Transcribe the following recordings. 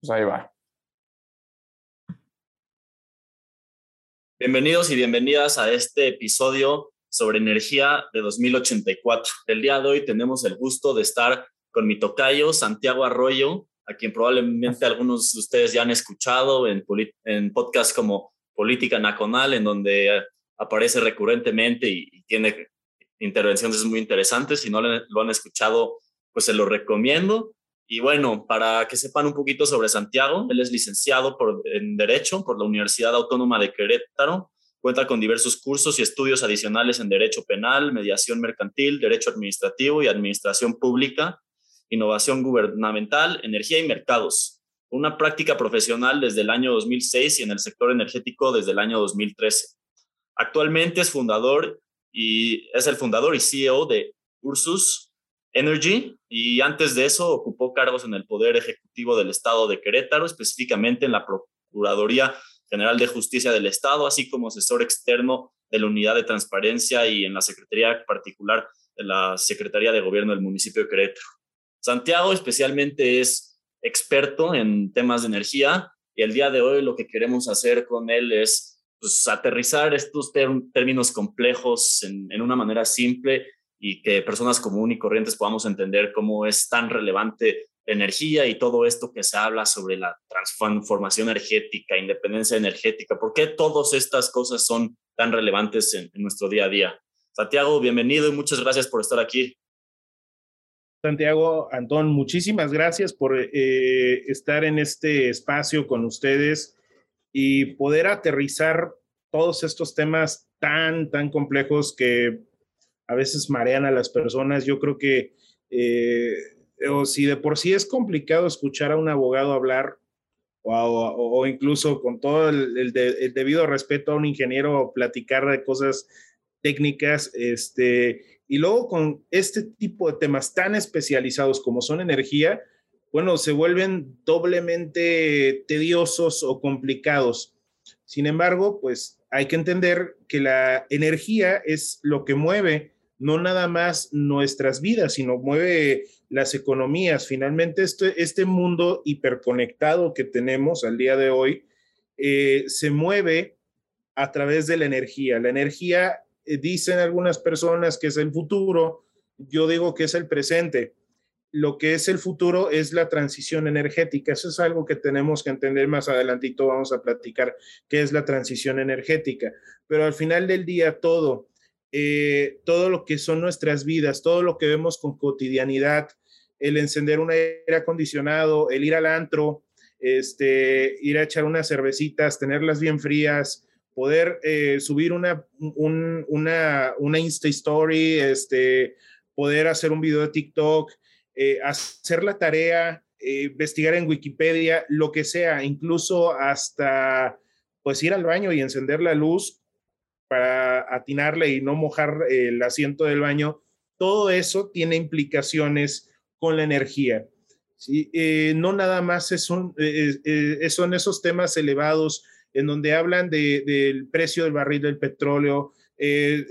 Pues ahí va. Bienvenidos y bienvenidas a este episodio sobre energía de 2084. El día de hoy tenemos el gusto de estar con mi tocayo Santiago Arroyo, a quien probablemente algunos de ustedes ya han escuchado en, podcasts como Política Nacional, en donde aparece recurrentemente y, tiene intervenciones muy interesantes. Si no lo han escuchado, pues se lo recomiendo. Y bueno, para que sepan un poquito sobre Santiago, él es licenciado en Derecho por la Universidad Autónoma de Querétaro. Cuenta con diversos cursos y estudios adicionales en Derecho Penal, Mediación Mercantil, Derecho Administrativo y Administración Pública, Innovación Gubernamental, Energía y Mercados. Una práctica profesional desde el año 2006 y en el sector energético desde el año 2013. Actualmente es fundador y es el fundador y CEO de Ursus, Energy y antes de eso ocupó cargos en el Poder Ejecutivo del Estado de Querétaro, específicamente en la Procuraduría General de Justicia del Estado, así como asesor externo de la Unidad de Transparencia y en la Secretaría particular de la Secretaría de Gobierno del municipio de Querétaro. Santiago especialmente es experto en temas de energía y el día de hoy lo que queremos hacer con él es pues, aterrizar estos términos complejos en, en una manera simple y que personas comunes y corrientes podamos entender cómo es tan relevante energía y todo esto que se habla sobre la transformación energética, independencia energética, por qué todas estas cosas son tan relevantes en, nuestro día a día. Santiago, bienvenido y muchas gracias por estar aquí. Santiago, Antón, muchísimas gracias por eh, estar en este espacio con ustedes y poder aterrizar todos estos temas tan, tan complejos que a veces marean a las personas. Yo creo que eh, o si de por sí es complicado escuchar a un abogado hablar o, incluso con todo el, debido respeto a un ingeniero platicar de cosas técnicas, este, y luego con este tipo de temas tan especializados como son energía, bueno, se vuelven doblemente tediosos o complicados. Sin embargo, pues hay que entender que la energía es lo que mueve no nada más nuestras vidas, sino mueve las economías. Finalmente, este, este mundo hiperconectado que tenemos al día de hoy eh, se mueve a través de la energía. La energía, eh, dicen algunas personas que es el futuro, yo digo que es el presente. Lo que es el futuro es la transición energética. Eso es algo que tenemos que entender más adelantito. Vamos a platicar qué es la transición energética. Pero al final del día, todo, eh, todo lo que son nuestras vidas, todo lo que vemos con cotidianidad, el encender un aire acondicionado, el ir al antro, este, ir a echar unas cervecitas, tenerlas bien frías, poder eh, subir una, una, una Insta Story, este, poder hacer un video de TikTok, eh, hacer la tarea, investigar en Wikipedia, lo que sea, incluso hasta pues ir al baño y encender la luz para atinarle y no mojar el asiento del baño, todo eso tiene implicaciones con la energía. Eh, no nada más es eh, eh, son esos temas elevados en donde hablan del precio del barril del petróleo,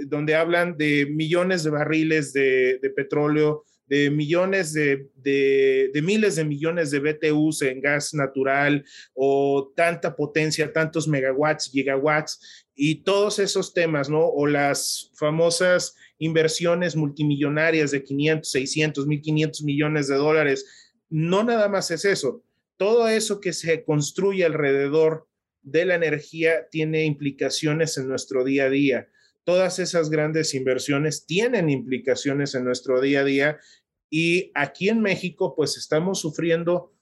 donde hablan de millones de barriles de, petróleo, de millones de, de, miles de millones de BTUs en gas natural o tanta potencia, tantos megawatts, gigawatts, y todos esos temas, ¿no? O las famosas inversiones multimillonarias de 500, 600, 1500 millones de dólares. No nada más es eso. Todo eso que se construye alrededor de la energía tiene implicaciones en nuestro día a día. Todas esas grandes inversiones tienen implicaciones en nuestro día a día y aquí en México pues estamos sufriendo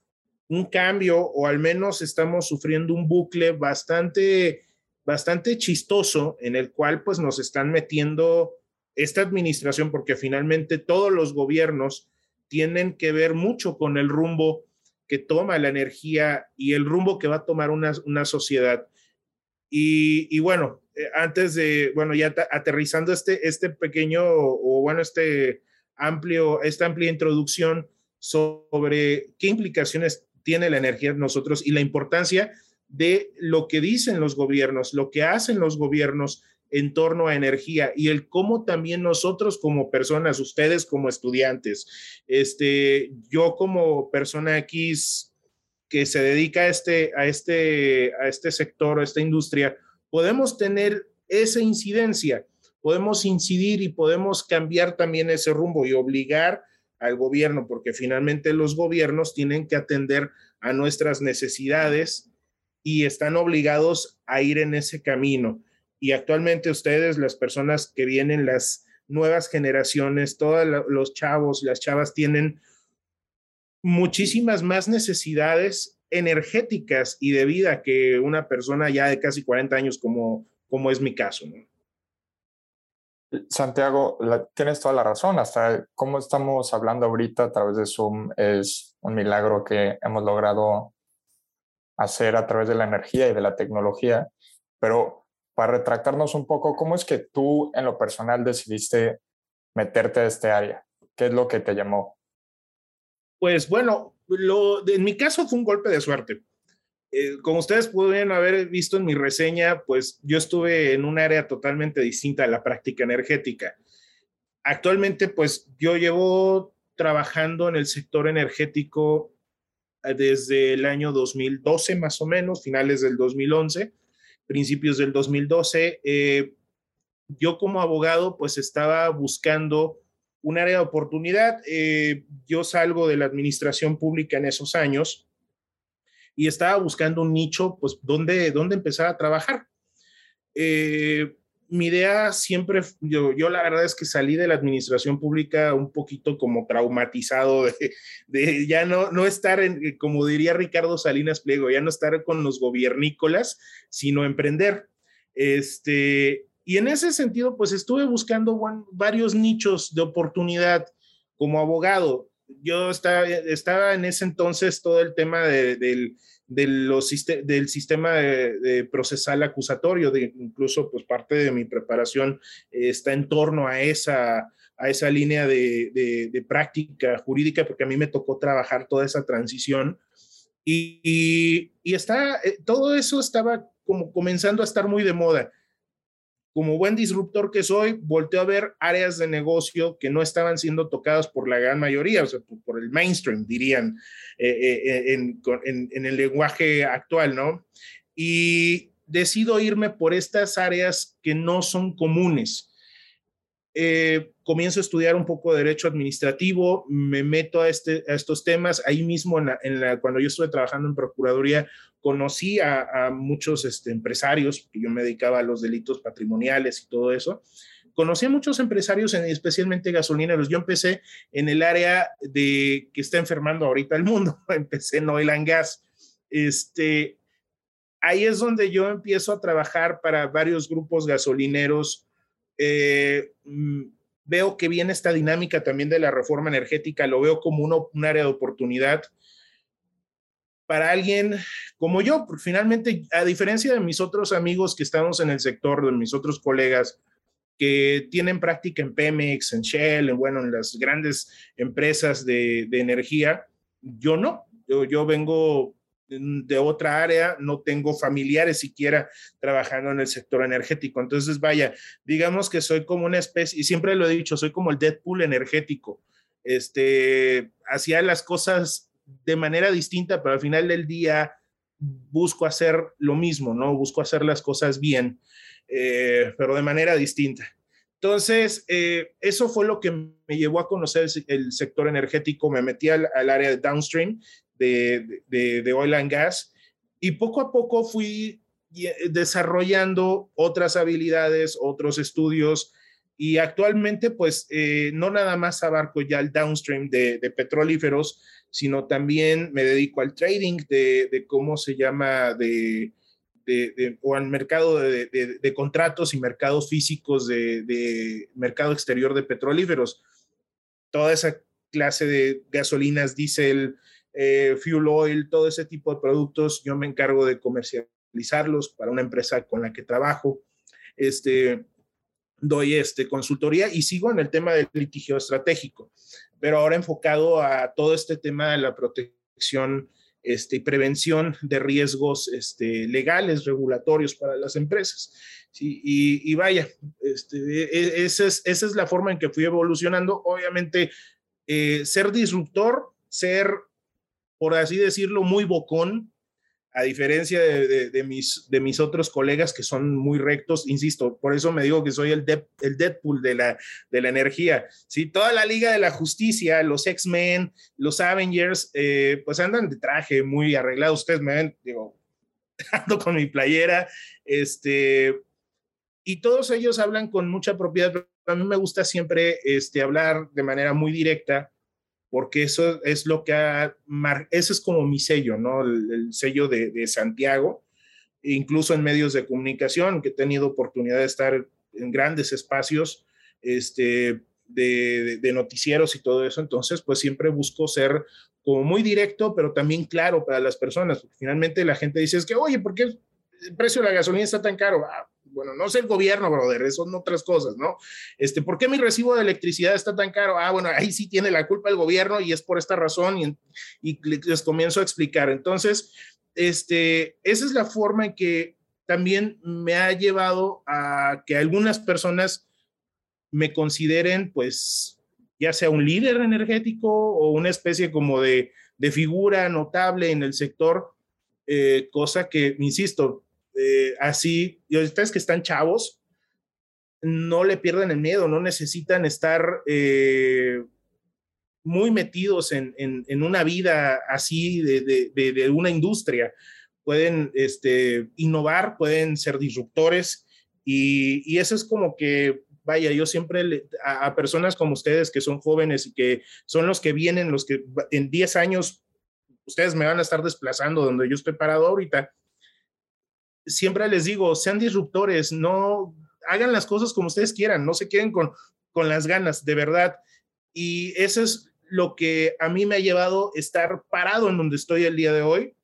un cambio o al menos estamos sufriendo un bucle bastante bastante chistoso en el cual pues nos están metiendo esta administración porque finalmente todos los gobiernos tienen que ver mucho con el rumbo que toma la energía y el rumbo que va a tomar una, sociedad. Y, bueno, eh, antes de, bueno, ya aterrizando este, este pequeño o bueno, este amplio, esta amplia introducción sobre qué implicaciones tiene la energía en nosotros y la importancia de lo que dicen los gobiernos, lo que hacen los gobiernos en torno a energía y el cómo también nosotros como personas, ustedes como estudiantes, este, yo como persona X, que se dedica a este, a este, a este sector, a esta industria, podemos tener esa incidencia, podemos incidir y podemos cambiar también ese rumbo y obligar al gobierno, porque finalmente los gobiernos tienen que atender a nuestras necesidades y están obligados a ir en ese camino. Y actualmente ustedes, las personas que vienen, las nuevas generaciones, todos los chavos, las chavas tienen muchísimas más necesidades energéticas y de vida que una persona ya de casi 40 años como, como es mi caso. Santiago, tienes toda la razón. Hasta cómo estamos hablando ahorita a través de Zoom es un milagro que hemos logrado hacer a través de la energía y de la tecnología. Pero para retractarnos un poco, ¿cómo es que tú en lo personal decidiste meterte a este área? ¿Qué es lo que te llamó? Pues bueno, lo, en mi caso fue un golpe de suerte. Eh, como ustedes pueden haber visto en mi reseña, pues yo estuve en un área totalmente distinta a la práctica energética. Actualmente, pues yo llevo trabajando en el sector energético desde el año 2012 más o menos, finales del 2011 principios del 2012, eh, yo como abogado pues estaba buscando un área de oportunidad. Eh, yo salgo de la administración pública en esos años y estaba buscando un nicho, pues, donde, dónde empezar a trabajar. Eh, mi idea siempre, yo, yo la verdad es que salí de la administración pública un poquito como traumatizado de, ya no, no estar, en, como diría Ricardo Salinas Pliego, ya no estar con los gobiernícolas, sino emprender. Este, y en ese sentido, pues estuve buscando varios nichos de oportunidad como abogado. Yo estaba, estaba en ese entonces todo el tema del de los, del sistema de, procesal acusatorio, de, incluso pues parte de mi preparación está en torno a esa, a esa línea de, de, práctica jurídica, porque a mí me tocó trabajar toda esa transición. Y, y, está, eh, todo eso estaba como comenzando a estar muy de moda como buen disruptor que soy, volteo a ver áreas de negocio que no estaban siendo tocadas por la gran mayoría, o sea, por, el mainstream, dirían, eh, eh, en, en, el lenguaje actual, ¿no? Y decido irme por estas áreas que no son comunes. Eh, comienzo a estudiar un poco de derecho administrativo, me meto a, este, a estos temas. Ahí mismo, en la, cuando yo estuve trabajando en Procuraduría, conocí a, muchos este, empresarios, yo me dedicaba a los delitos patrimoniales y todo eso. Conocí a muchos empresarios, especialmente gasolineros. Yo empecé en el área de que está enfermando ahorita el mundo. empecé en oil and gas. Este, ahí es donde yo empiezo a trabajar para varios grupos gasolineros eh, mm, veo que viene esta dinámica también de la reforma energética, lo veo como un área de oportunidad. Para alguien como yo, porque finalmente, a diferencia de mis otros amigos que estamos en el sector, de mis otros colegas que tienen práctica en Pemex, en Shell, en, bueno, en las grandes empresas de, energía, yo no, yo, yo vengo de otra área, no tengo familiares siquiera trabajando en el sector energético. Entonces, vaya, digamos que soy como una especie, y siempre lo he dicho, soy como el Deadpool energético. Este, hacía las cosas de manera distinta, pero al final del día busco hacer lo mismo, ¿no? Busco hacer las cosas bien, eh, pero de manera distinta. Entonces, eh, eso fue lo que me llevó a conocer el, sector energético. Me metí al, al, área de downstream de, de, oil and gas y poco a poco fui eh, desarrollando otras habilidades, otros estudios y actualmente pues eh, no nada más abarco ya el downstream de, de, petrolíferos, sino también me dedico al trading de, de cómo se llama de, o al mercado de, contratos y mercados físicos de, mercado exterior de petrolíferos. Toda esa clase de gasolinas, diésel, eh, fuel oil, todo ese tipo de productos, yo me encargo de comercializarlos para una empresa con la que trabajo. Este, doy este, consultoría y sigo en el tema del litigio estratégico, pero ahora enfocado a todo este tema de la protección este, y prevención de riesgos este, legales, regulatorios para las empresas. y, vaya, este, e, esa, es, esa es la forma en que fui evolucionando. Obviamente, eh, ser disruptor, ser por así decirlo, muy bocón, a diferencia de, mis, de mis otros colegas que son muy rectos, insisto, por eso me digo que soy el, el Deadpool de la, de la energía. ¿sí? Toda la Liga de la Justicia, los X-Men, los Avengers, eh, pues andan de traje muy arreglados. Ustedes me ven, digo, ando con mi playera, este, y todos ellos hablan con mucha propiedad. A mí me gusta siempre este, hablar de manera muy directa porque eso es lo que ha, ese es como mi sello, ¿no? El, sello de, de, Santiago, incluso en medios de comunicación, que he tenido oportunidad de estar en grandes espacios este, de, de, noticieros y todo eso, entonces pues siempre busco ser como muy directo, pero también claro para las personas, porque finalmente la gente dice, es que, oye, ¿por qué el precio de la gasolina está tan caro? Ah, bueno, no es el gobierno, brother, son otras cosas, ¿no? Este, ¿Por qué mi recibo de electricidad está tan caro? Ah, bueno, ahí sí tiene la culpa el gobierno y es por esta razón y, les comienzo a explicar. Entonces, este, esa es la forma en que también me ha llevado a que algunas personas me consideren, pues, ya sea un líder energético o una especie como de, de figura notable en el sector, eh, cosa que, insisto, así, y ustedes que están chavos, no le pierdan el miedo, no necesitan estar eh, muy metidos en, en, una vida así de, de, una industria. Pueden este, innovar, pueden ser disruptores y, y, eso es como que, vaya, yo siempre a, a, personas como ustedes que son jóvenes y que son los que vienen, los que en 10 años ustedes me van a estar desplazando donde yo estoy parado ahorita siempre les digo, sean disruptores, no hagan las cosas como ustedes quieran, no se queden con, con las ganas, de verdad. Y eso es lo que a mí me ha llevado estar parado en donde estoy el día de hoy,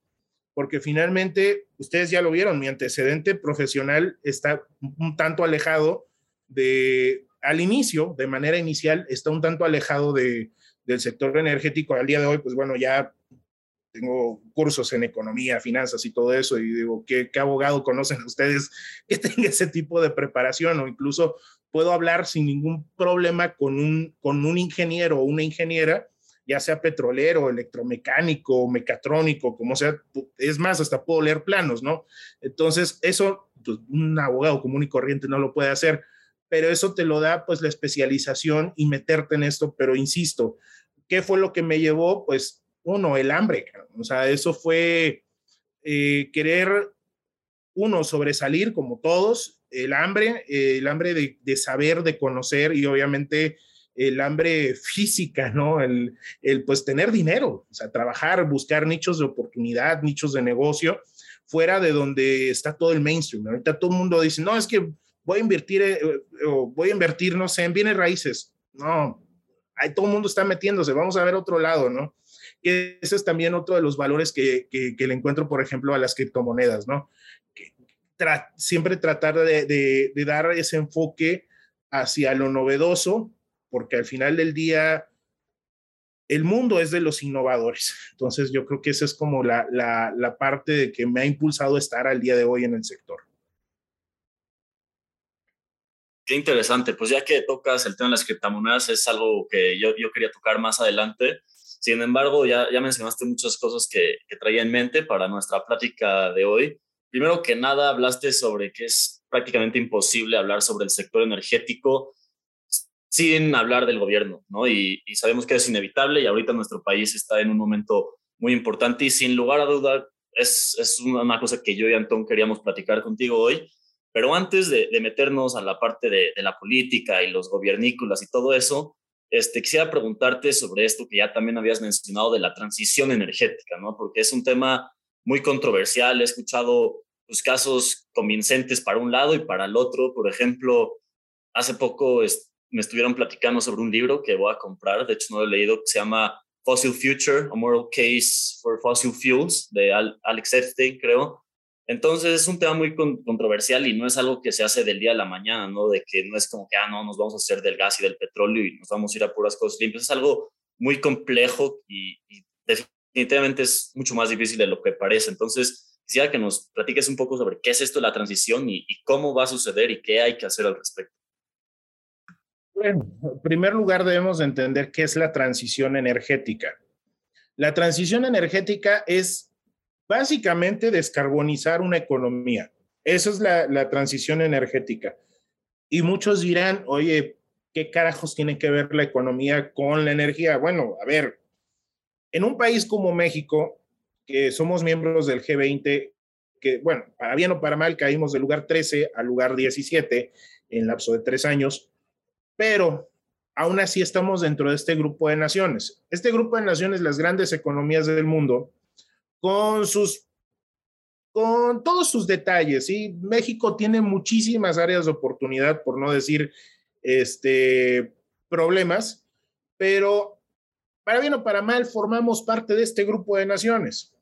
porque finalmente, ustedes ya lo vieron, mi antecedente profesional está un tanto alejado de, al inicio, de manera inicial, está un tanto alejado de, del sector energético. Al día de hoy, pues bueno, ya tengo cursos en economía, finanzas y todo eso, y digo, ¿qué, abogado conocen ustedes que tenga ese tipo de preparación? O incluso puedo hablar sin ningún problema con un, con un ingeniero o una ingeniera, ya sea petrolero, electromecánico, mecatrónico, como sea, es más, hasta puedo leer planos, ¿no? Entonces, eso pues, un abogado común y corriente no lo puede hacer, pero eso te lo da pues la especialización y meterte en esto, pero insisto, ¿qué fue lo que me llevó? Pues uno, el hambre. O sea, eso fue eh, querer, uno, sobresalir como todos, el hambre, el hambre de, saber, de conocer y obviamente el hambre física, ¿no? El, el, pues tener dinero, o sea, trabajar, buscar nichos de oportunidad, nichos de negocio, fuera de donde está todo el mainstream. Ahorita todo el mundo dice, no, es que voy a invertir, eh, o voy a invertir, no sé, en bienes raíces. No, ahí todo el mundo está metiéndose, vamos a ver otro lado, ¿no? Ese es también otro de los valores que, que, le encuentro, por ejemplo, a las criptomonedas, ¿no? siempre tratar de, de, dar ese enfoque hacia lo novedoso, porque al final del día el mundo es de los innovadores. Entonces yo creo que esa es como la, la, parte de que me ha impulsado a estar al día de hoy en el sector. Qué interesante, pues ya que tocas el tema de las criptomonedas, es algo que yo, yo quería tocar más adelante. Sin embargo, ya, ya mencionaste muchas cosas que, que traía en mente para nuestra plática de hoy. Primero que nada, hablaste sobre que es prácticamente imposible hablar sobre el sector energético sin hablar del gobierno, ¿no? Y, sabemos que es inevitable y ahorita nuestro país está en un momento muy importante y sin lugar a duda es, es una cosa que yo y Antón queríamos platicar contigo hoy. Pero antes de, de meternos a la parte de, de, la política y los gobiernícolas y todo eso, este, quisiera preguntarte sobre esto que ya también habías mencionado de la transición energética, ¿no? Porque es un tema muy controversial. He escuchado pues, casos convincentes para un lado y para el otro. Por ejemplo, hace poco me estuvieron platicando sobre un libro que voy a comprar, de hecho no lo he leído, que se llama Fossil Future, A Moral Case for Fossil Fuels, de Alex Epstein, creo. Entonces es un tema muy controversial y no es algo que se hace del día a la mañana, ¿no? De que no es como que, ah, no, nos vamos a hacer del gas y del petróleo y nos vamos a ir a puras cosas limpias. Es algo muy complejo y, definitivamente es mucho más difícil de lo que parece. Entonces, quisiera que nos platiques un poco sobre qué es esto de la transición y, y cómo va a suceder y qué hay que hacer al respecto. Bueno, en primer lugar debemos entender qué es la transición energética. La transición energética es básicamente descarbonizar una economía. Esa es la, la transición energética. Y muchos dirán, oye, ¿qué carajos tiene que ver la economía con la energía? Bueno, a ver, en un país como México, que somos miembros del G20, que, bueno, para bien o para mal, caímos del lugar 13 al lugar 17 en lapso de tres años, pero aún así estamos dentro de este grupo de naciones. Este grupo de naciones, las grandes economías del mundo, con sus con todos sus detalles, ¿sí? México tiene muchísimas áreas de oportunidad, por no decir este, problemas, pero para bien o para mal formamos parte de este grupo de naciones.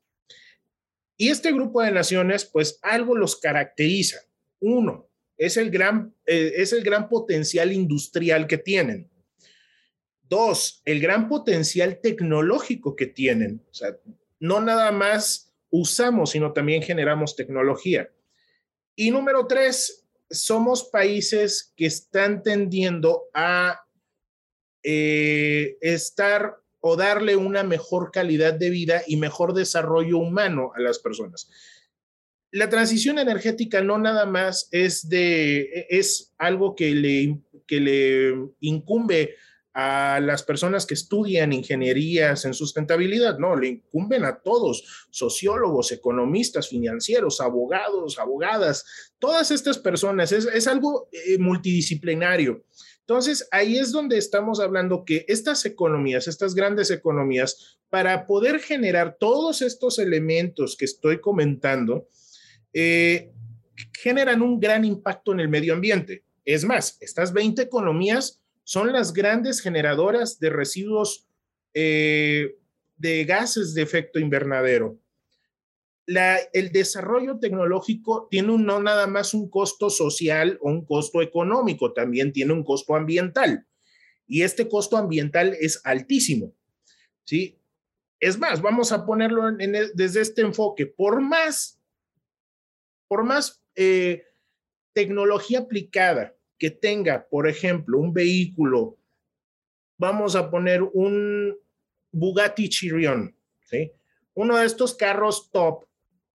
Y este grupo de naciones, pues algo los caracteriza. Uno, es el gran, eh, es el gran potencial industrial que tienen. Dos, el gran potencial tecnológico que tienen. O sea, no nada más usamos, sino también generamos tecnología. Y número tres, somos países que están tendiendo a eh, estar o darle una mejor calidad de vida y mejor desarrollo humano a las personas. La transición energética no nada más es de es algo que le que le incumbe a las personas que estudian ingenierías en sustentabilidad, no, le incumben a todos, sociólogos, economistas, financieros, abogados, abogadas, todas estas personas, es, es algo eh, multidisciplinario. Entonces, ahí es donde estamos hablando que estas economías, estas grandes economías, para poder generar todos estos elementos que estoy comentando, eh, generan un gran impacto en el medio ambiente. Es más, estas 20 economías son las grandes generadoras de residuos eh, de gases de efecto invernadero. el desarrollo tecnológico tiene no nada más un costo social o un costo económico, también tiene un costo ambiental. Y este costo ambiental es altísimo. ¿sí? Es más, vamos a ponerlo desde este enfoque. Por más, por más eh, tecnología aplicada que tenga, por ejemplo, un vehículo, vamos a poner un Bugatti Chiron, ¿sí? Uno de estos carros top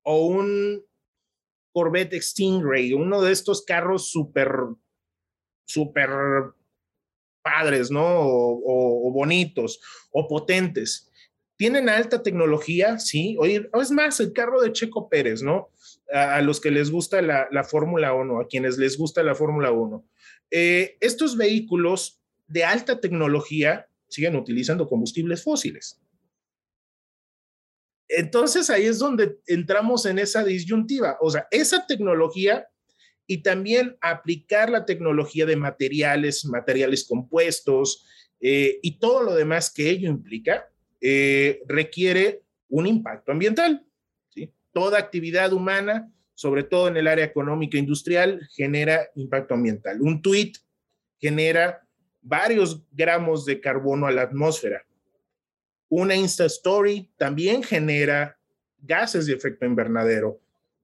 o un Corvette Stingray, uno de estos carros súper, súper padres, ¿no? O, bonitos o potentes. Tienen alta tecnología, sí. Oye, es más, el carro de Checo Pérez, ¿no? A, los que les gusta la, la Fórmula 1, a quienes les gusta la Fórmula 1. Eh, estos vehículos de alta tecnología siguen utilizando combustibles fósiles. Entonces ahí es donde entramos en esa disyuntiva, o sea, esa tecnología y también aplicar la tecnología de materiales, materiales compuestos eh, y todo lo demás que ello implica, eh, requiere un impacto ambiental. Toda actividad humana sobre todo en el área económica e industrial, genera impacto ambiental. Un tweet genera varios gramos de carbono a la atmósfera. Una Insta Story también genera gases de efecto invernadero.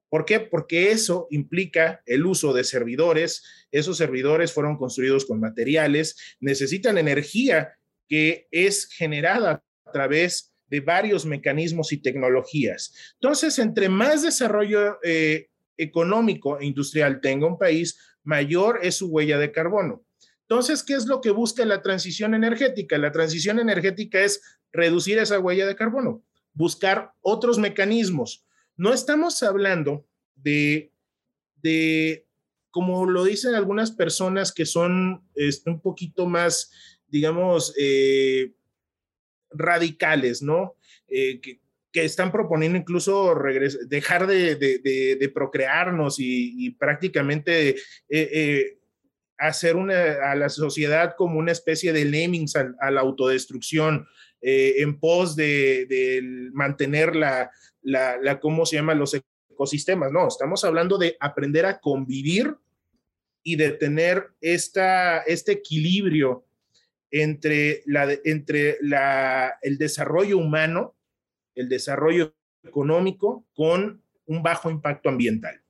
¿Por qué? Porque eso implica el uso de servidores. Esos servidores fueron construidos con materiales, necesitan energía que es generada a través de varios mecanismos y tecnologías. Entonces, entre más desarrollo eh, económico e industrial tenga un país, mayor es su huella de carbono. Entonces, ¿qué es lo que busca la transición energética? La transición energética es reducir esa huella de carbono, buscar otros mecanismos. No estamos hablando de, de como lo dicen algunas personas que son este, un poquito más, digamos, eh, radicales, ¿no? Eh, que, están proponiendo incluso dejar de, procrearnos y, prácticamente eh, eh, hacer una, a la sociedad como una especie de lemmings a, la autodestrucción en pos de, mantener la, la, ¿cómo se llama? Los ecosistemas. No, estamos hablando de aprender a convivir y de tener esta, este equilibrio entre, la, entre la, el desarrollo humano, el desarrollo económico con un bajo impacto ambiental.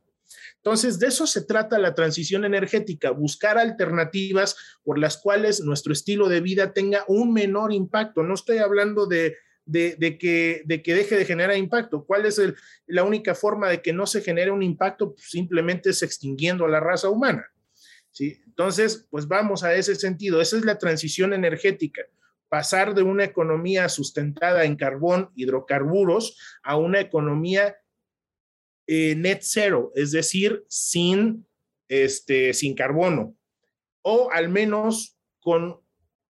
Entonces, de eso se trata la transición energética, buscar alternativas por las cuales nuestro estilo de vida tenga un menor impacto. No estoy hablando de de, que, de que deje de generar impacto. ¿Cuál es la única forma de que no se genere un impacto? Pues simplemente es extinguiendo a la raza humana. ¿Sí? Entonces, pues vamos a ese sentido. Esa es la transición energética. Pasar de una economía sustentada en carbón, hidrocarburos, a una economía eh, net zero, es decir, sin, este, sin carbono, o al menos con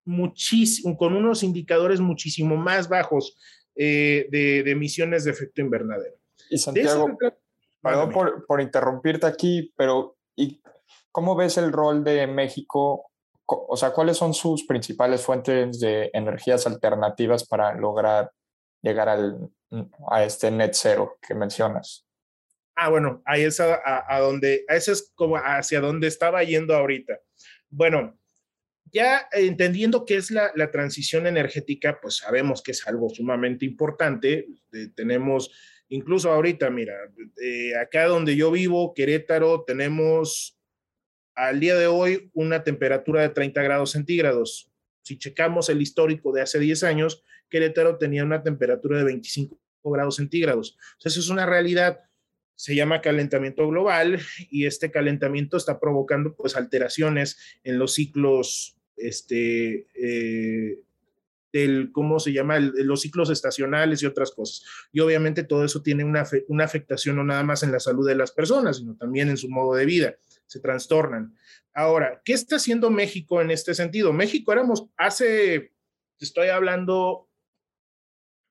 muchísimo, con unos indicadores muchísimo más bajos eh, de, emisiones de efecto invernadero. Y Santiago, perdón por, por, interrumpirte aquí, pero ¿y cómo ves el rol de México? O sea, ¿cuáles son sus principales fuentes de energías alternativas para lograr llegar al, a este net cero que mencionas? Ah, bueno, ahí es a, donde, ese es como hacia donde estaba yendo ahorita. Bueno, ya entendiendo qué es la, transición energética, pues sabemos que es algo sumamente importante. Eh, tenemos, incluso ahorita, mira, eh, acá donde yo vivo, Querétaro, tenemos al día de hoy una temperatura de 30 grados centígrados. Si checamos el histórico de hace 10 años, Querétaro tenía una temperatura de 25 grados centígrados. Entonces, es una realidad se llama calentamiento global y este calentamiento está provocando pues alteraciones en los ciclos este, eh, del, ¿cómo se llama? los ciclos estacionales y otras cosas. Y obviamente todo eso tiene una, una afectación no nada más en la salud de las personas, sino también en su modo de vida. Se trastornan. Ahora, ¿qué está haciendo México en este sentido? México éramos hace, estoy hablando,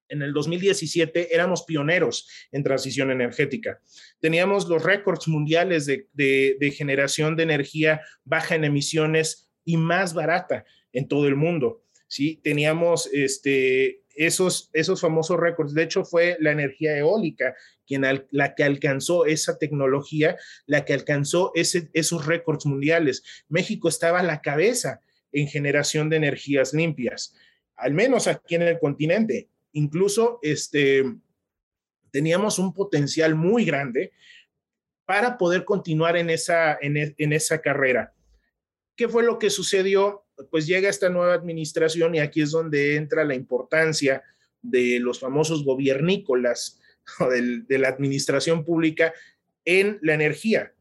en el 2017 éramos pioneros en transición energética. Teníamos los récords mundiales de, de, de generación de energía baja en emisiones y más barata en todo el mundo. ¿sí? Teníamos este, esos, esos famosos récords. De hecho, fue la energía eólica quien la que alcanzó esa tecnología, la que alcanzó esos récords mundiales. México estaba a la cabeza en generación de energías limpias, al menos aquí en el continente. Incluso este, teníamos un potencial muy grande para poder continuar en esa, en, en esa carrera. ¿Qué fue lo que sucedió? Pues llega esta nueva administración y aquí es donde entra la importancia de los famosos gobiernícolas o de la administración pública en la energía.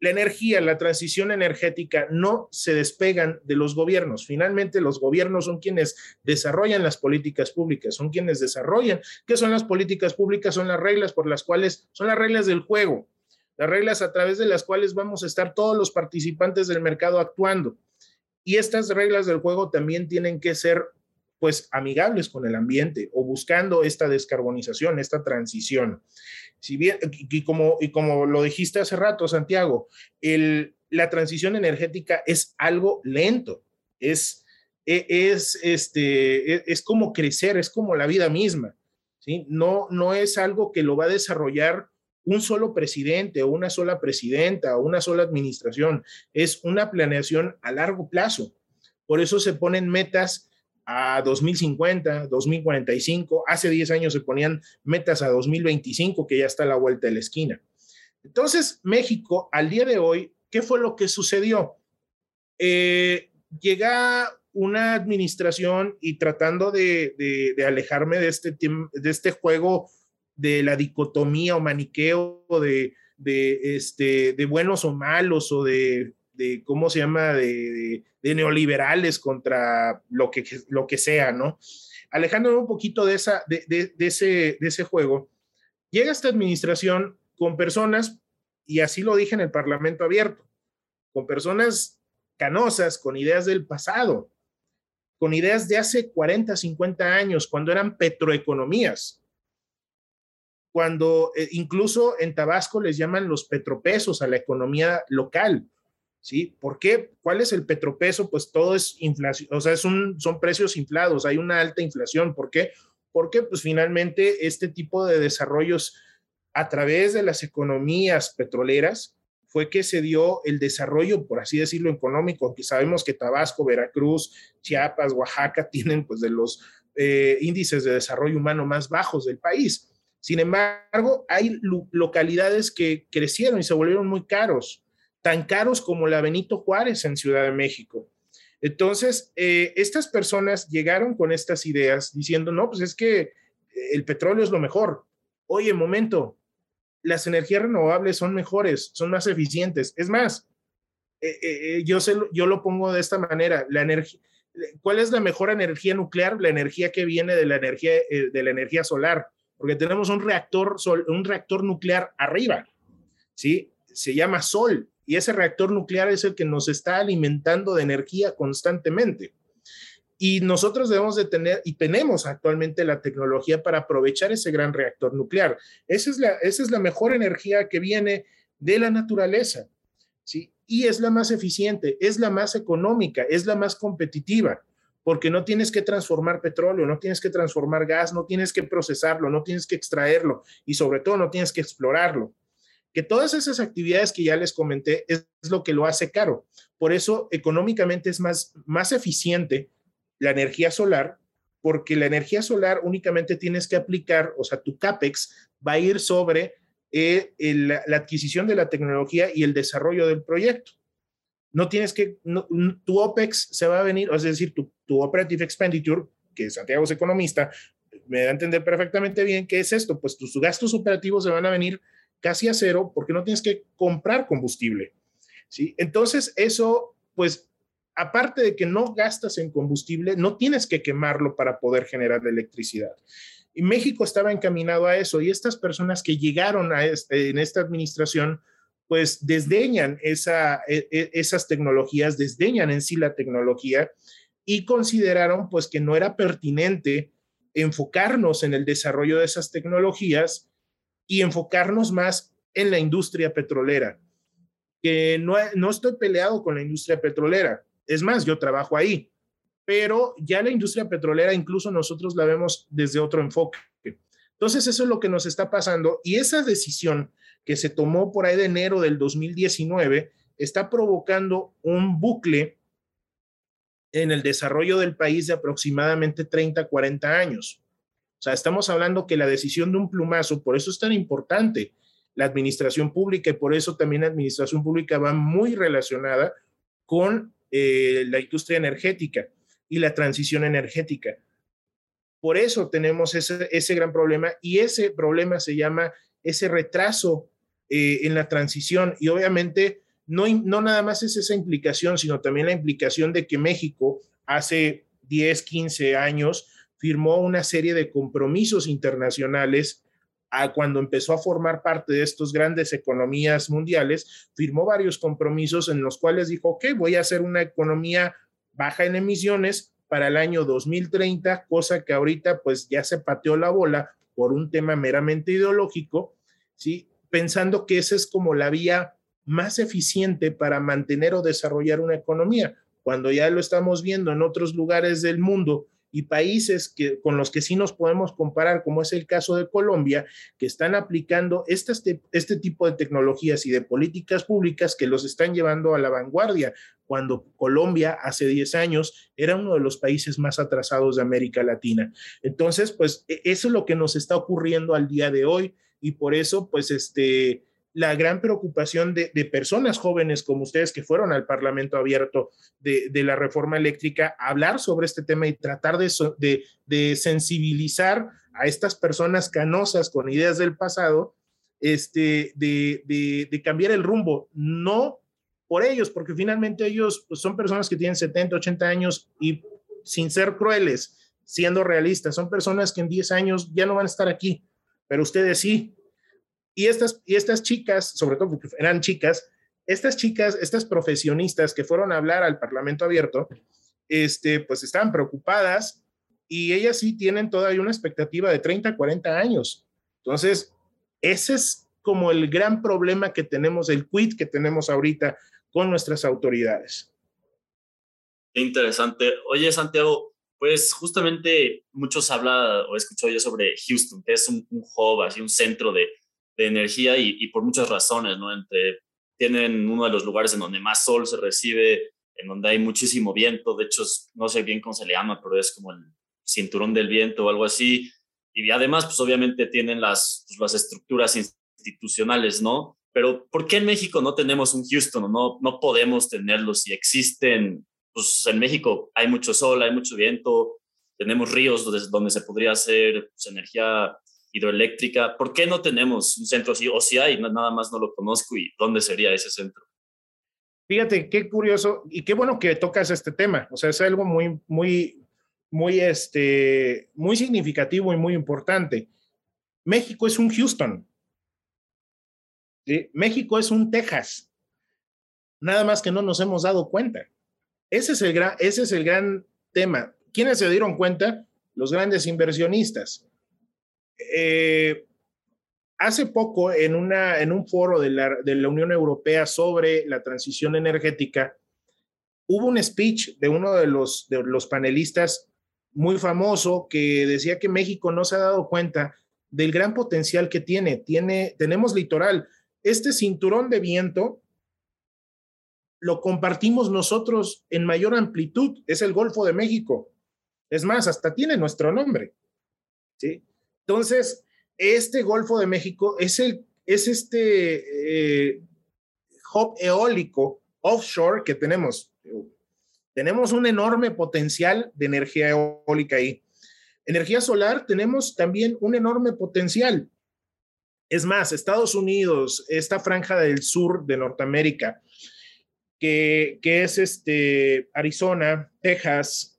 La energía, la transición energética no se despegan de los gobiernos. Finalmente, los gobiernos son quienes desarrollan las políticas públicas, son quienes desarrollan. ¿Qué son las políticas públicas? Son las reglas por las cuales, son las reglas del juego las reglas a través de las cuales vamos a estar todos los participantes del mercado actuando. Y estas reglas del juego también tienen que ser pues amigables con el ambiente o buscando esta descarbonización, esta transición. Si bien, y como, y como lo dijiste hace rato, Santiago, el, la transición energética es algo lento, es, e, es, este, e, es como crecer, es como la vida misma. ¿sí? No, no es algo que lo va a desarrollar un solo presidente o una sola presidenta o una sola administración, es una planeación a largo plazo. Por eso se ponen metas a 2050, 2045, hace 10 años se ponían metas a 2025, que ya está a la vuelta de la esquina. Entonces, México, al día de hoy, ¿qué fue lo que sucedió? Eh, llega una administración y tratando de, de alejarme de este, de este juego de la dicotomía o maniqueo de, de, este, de buenos o malos o de, de ¿cómo se llama?, de, neoliberales contra lo que, lo que sea, ¿no? Alejándome un poquito de, esa, de, ese, de ese juego, llega esta administración con personas, y así lo dije en el Parlamento abierto, con personas canosas, con ideas del pasado, con ideas de hace 40, 50 años, cuando eran petroeconomías cuando eh, incluso en Tabasco les llaman los petropesos a la economía local. ¿Sí? ¿Por qué? ¿Cuál es el petropeso? Pues todo es inflación, o sea, es un, son precios inflados, hay una alta inflación. ¿Por qué? Porque pues finalmente este tipo de desarrollos a través de las economías petroleras fue que se dio el desarrollo, por así decirlo, económico, que sabemos que Tabasco, Veracruz, Chiapas, Oaxaca tienen pues de los eh, índices de desarrollo humano más bajos del país. Sin embargo, hay localidades que crecieron y se volvieron muy caros, tan caros como la Benito Juárez en Ciudad de México. Entonces, eh, estas personas llegaron con estas ideas diciendo, no, pues es que el petróleo es lo mejor. Oye, momento, las energías renovables son mejores, son más eficientes. Es más, eh, eh, eh, yo, yo lo pongo de esta manera, la energía, ¿cuál es la mejor energía nuclear? La energía que viene de la energía, de la energía solar, porque tenemos un reactor, un reactor nuclear arriba, ¿sí? Se llama Sol, y ese reactor nuclear es el que nos está alimentando de energía constantemente. Y nosotros debemos de tener, y tenemos actualmente la tecnología para aprovechar ese gran reactor nuclear. Esa es la, esa es la mejor energía que viene de la naturaleza, ¿sí? Y es la más eficiente, es la más económica, es la más competitiva, porque no tienes que transformar petróleo, no tienes que transformar gas, no tienes que procesarlo, no tienes que extraerlo y sobre todo no tienes que explorarlo. Que todas esas actividades que ya les comenté es, lo que lo hace caro. Por eso económicamente es más, más eficiente la energía solar, porque la energía solar únicamente tienes que aplicar, o sea, tu CAPEX va a ir sobre eh, la adquisición de la tecnología y el desarrollo del proyecto. No tienes que, tu OPEX se va a venir, es decir, tu, tu Operative Expenditure, que Santiago es economista, me da a entender perfectamente bien qué es esto, pues tus gastos operativos se van a venir casi a cero porque no tienes que comprar combustible. ¿sí? Entonces, eso, pues aparte de que no gastas en combustible, no tienes que quemarlo para poder generar electricidad. Y México estaba encaminado a eso y estas personas que llegaron este, en esta administración, pues desdeñan e, e, esas tecnologías, desdeñan en sí la tecnología y consideraron pues que no era pertinente enfocarnos en el desarrollo de esas tecnologías y enfocarnos más en la industria petrolera, que no, no estoy peleado con la industria petrolera, es más, yo trabajo ahí, pero ya la industria petrolera incluso nosotros la vemos desde otro enfoque. Entonces, eso es lo que nos está pasando y esa decisión que se tomó por ahí de enero del 2019 está provocando un bucle en el desarrollo del país de aproximadamente 30, 40 años. O sea, estamos hablando que la decisión de un plumazo, por eso es tan importante la administración pública y por eso también la administración pública va muy relacionada con eh, la industria energética y la transición energética. Por eso tenemos ese, ese gran problema y ese problema se llama ese retraso eh, en la transición y obviamente no, no nada más es esa implicación, sino también la implicación de que México hace 10, 15 años firmó una serie de compromisos internacionales cuando empezó a formar parte de estas grandes economías mundiales, firmó varios compromisos en los cuales dijo, ok, voy a hacer una economía baja en emisiones para el año 2030, cosa que ahorita pues ya se pateó la bola por un tema meramente ideológico, ¿sí? Pensando que esa es como la vía más eficiente para mantener o desarrollar una economía, cuando ya lo estamos viendo en otros lugares del mundo y países que, con los que sí nos podemos comparar, como es el caso de Colombia, que están aplicando este, este tipo de tecnologías y de políticas públicas que los están llevando a la vanguardia, cuando Colombia hace 10 años era uno de los países más atrasados de América Latina. Entonces, pues e, eso es lo que nos está ocurriendo al día de hoy y por eso, pues, este, la gran preocupación de, personas jóvenes como ustedes que fueron al Parlamento abierto de, la reforma eléctrica, hablar sobre este tema y tratar de, de, sensibilizar a estas personas canosas con ideas del pasado, este, de, cambiar el rumbo, no por ellos, porque finalmente ellos pues, son personas que tienen 70, 80 años y sin ser crueles, siendo realistas, son personas que en 10 años ya no van a estar aquí, pero ustedes sí, y estas, y estas chicas, sobre todo porque eran chicas, estas chicas, estas profesionistas que fueron a hablar al Parlamento abierto, este, pues estaban preocupadas y ellas sí tienen todavía una expectativa de 30, 40 años. Entonces, ese es como el gran problema que tenemos, el quit que tenemos ahorita con nuestras autoridades. Interesante. Oye, Santiago, pues justamente muchos habla o escuchado yo sobre Houston, que es un, un hub, así un centro de, de energía y, por muchas razones, ¿no? Entre, tienen uno de los lugares en donde más sol se recibe, en donde hay muchísimo viento, de hecho, no sé bien cómo se le llama, pero es como el cinturón del viento o algo así. Y además, pues obviamente tienen las, pues, las estructuras institucionales, ¿no? Pero ¿por qué en México no tenemos un Houston o no, no podemos tenerlo si existen? Pues en México hay mucho sol, hay mucho viento, tenemos ríos donde, donde se podría hacer pues, energía hidroeléctrica. ¿Por qué no tenemos un centro así? O si hay, nada más no lo conozco y dónde sería ese centro. Fíjate, qué curioso y qué bueno que tocas este tema. O sea, es algo muy, muy, muy, este, muy significativo y muy importante. México es un Houston. México es un Texas. Nada más que no nos hemos dado cuenta. Ese es el gran, ese es el gran tema. ¿Quiénes se dieron cuenta? Los grandes inversionistas. Eh, hace poco, en, una, en un foro de la, de la Unión Europea sobre la transición energética, hubo un speech de uno de los, de los panelistas muy famoso que decía que México no se ha dado cuenta del gran potencial que tiene. tiene tenemos litoral. Este cinturón de viento lo compartimos nosotros en mayor amplitud, es el Golfo de México. Es más, hasta tiene nuestro nombre. ¿sí? Entonces, este Golfo de México es, el, es este eh, hub eólico offshore que tenemos. Tenemos un enorme potencial de energía eólica ahí. Energía solar, tenemos también un enorme potencial. Es más, Estados Unidos, esta franja del sur de Norteamérica, que, es este, Arizona, Texas,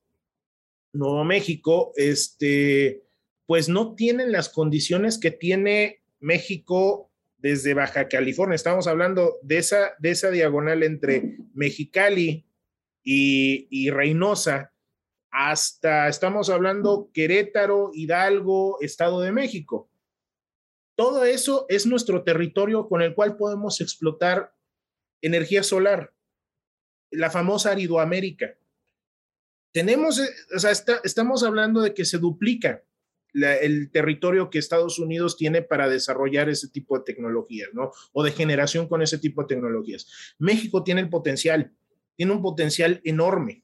Nuevo México, este, pues no tienen las condiciones que tiene México desde Baja California. Estamos hablando de esa, de esa diagonal entre Mexicali y, y Reynosa hasta, estamos hablando Querétaro, Hidalgo, Estado de México. Todo eso es nuestro territorio con el cual podemos explotar energía solar, la famosa Aridoamérica. Tenemos, eh, o sea, estamos hablando de que se duplica el territorio que Estados Unidos tiene para desarrollar ese tipo de tecnologías, ¿no? O de generación con ese tipo de tecnologías. México tiene el potencial, tiene un potencial enorme.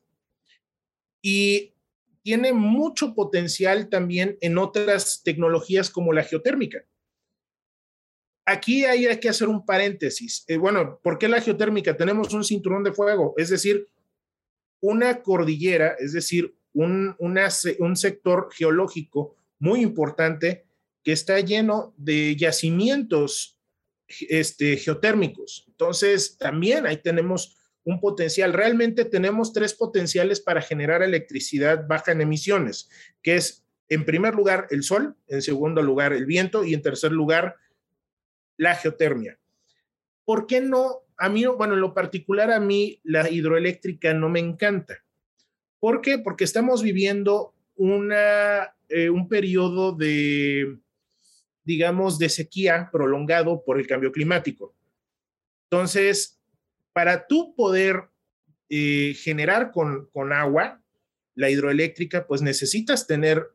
Y tiene mucho potencial también en otras tecnologías como la geotérmica. Aquí hay, que hacer un paréntesis. Eh, bueno, ¿por qué la geotérmica? Tenemos un cinturón de fuego, es decir, una cordillera, es decir, un, un sector geológico muy importante que está lleno de yacimientos este, geotérmicos. Entonces, también ahí tenemos un potencial. Realmente tenemos tres potenciales para generar electricidad baja en emisiones, que es, en primer lugar, el sol, en segundo lugar, el viento y en tercer lugar, la geotermia. ¿Por qué no? A mí, bueno, en lo particular, a mí la hidroeléctrica no me encanta. ¿Por qué? Porque estamos viviendo una, eh, un periodo de, digamos, de sequía prolongado por el cambio climático. Entonces, para tú poder eh, generar con, con agua, la hidroeléctrica, pues necesitas tener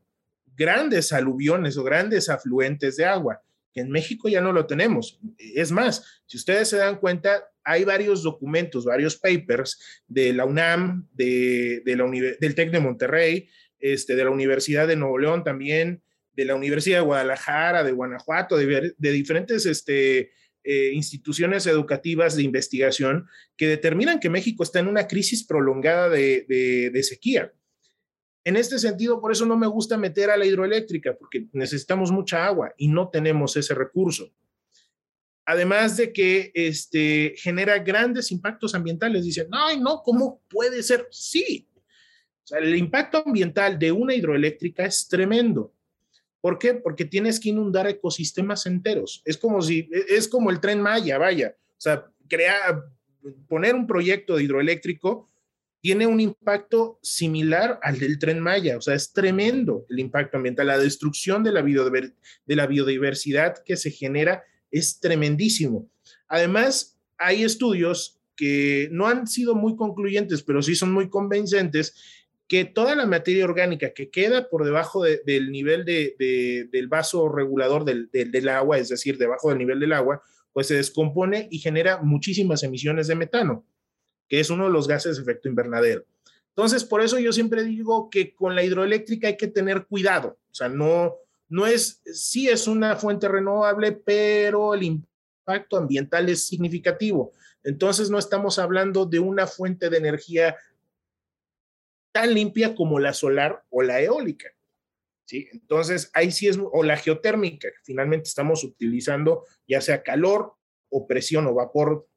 grandes aluviones o grandes afluentes de agua, en México ya no lo tenemos. Es más, si ustedes se dan cuenta, hay varios documentos, varios papers de la UNAM, de, de la del TEC de Monterrey, este, de la Universidad de Nuevo León también, de la Universidad de Guadalajara, de Guanajuato, de, de diferentes este, eh, instituciones educativas de investigación que determinan que México está en una crisis prolongada de, sequía. En este sentido, por eso no me gusta meter a la hidroeléctrica, porque necesitamos mucha agua y no tenemos ese recurso. Además de que este, genera grandes impactos ambientales. Dicen, ay, no, ¿cómo puede ser? Sí. el impacto ambiental de una hidroeléctrica es tremendo. ¿Por qué? Porque tienes que inundar ecosistemas enteros. Es como si, es como el tren Maya, vaya. O sea, crear, poner un proyecto de hidroeléctrico tiene un impacto similar al del tren Maya. O sea, es tremendo el impacto ambiental. La destrucción de la, biodiversidad que se genera es tremendísimo. Además, hay estudios que no han sido muy concluyentes, pero sí son muy convincentes que toda la materia orgánica que queda por debajo del nivel de, del vaso regulador del, del, agua, es decir, debajo del nivel del agua, pues se descompone y genera muchísimas emisiones de metano, que es uno de los gases de efecto invernadero. Entonces, por eso yo siempre digo que con la hidroeléctrica hay que tener cuidado. O sea, no, no es, sí es una fuente renovable, pero el impacto ambiental es significativo. Entonces, no estamos hablando de una fuente de energía tan limpia como la solar o la eólica. ¿sí? Entonces, ahí sí es, o la geotérmica, finalmente estamos utilizando ya sea calor o presión o vapor,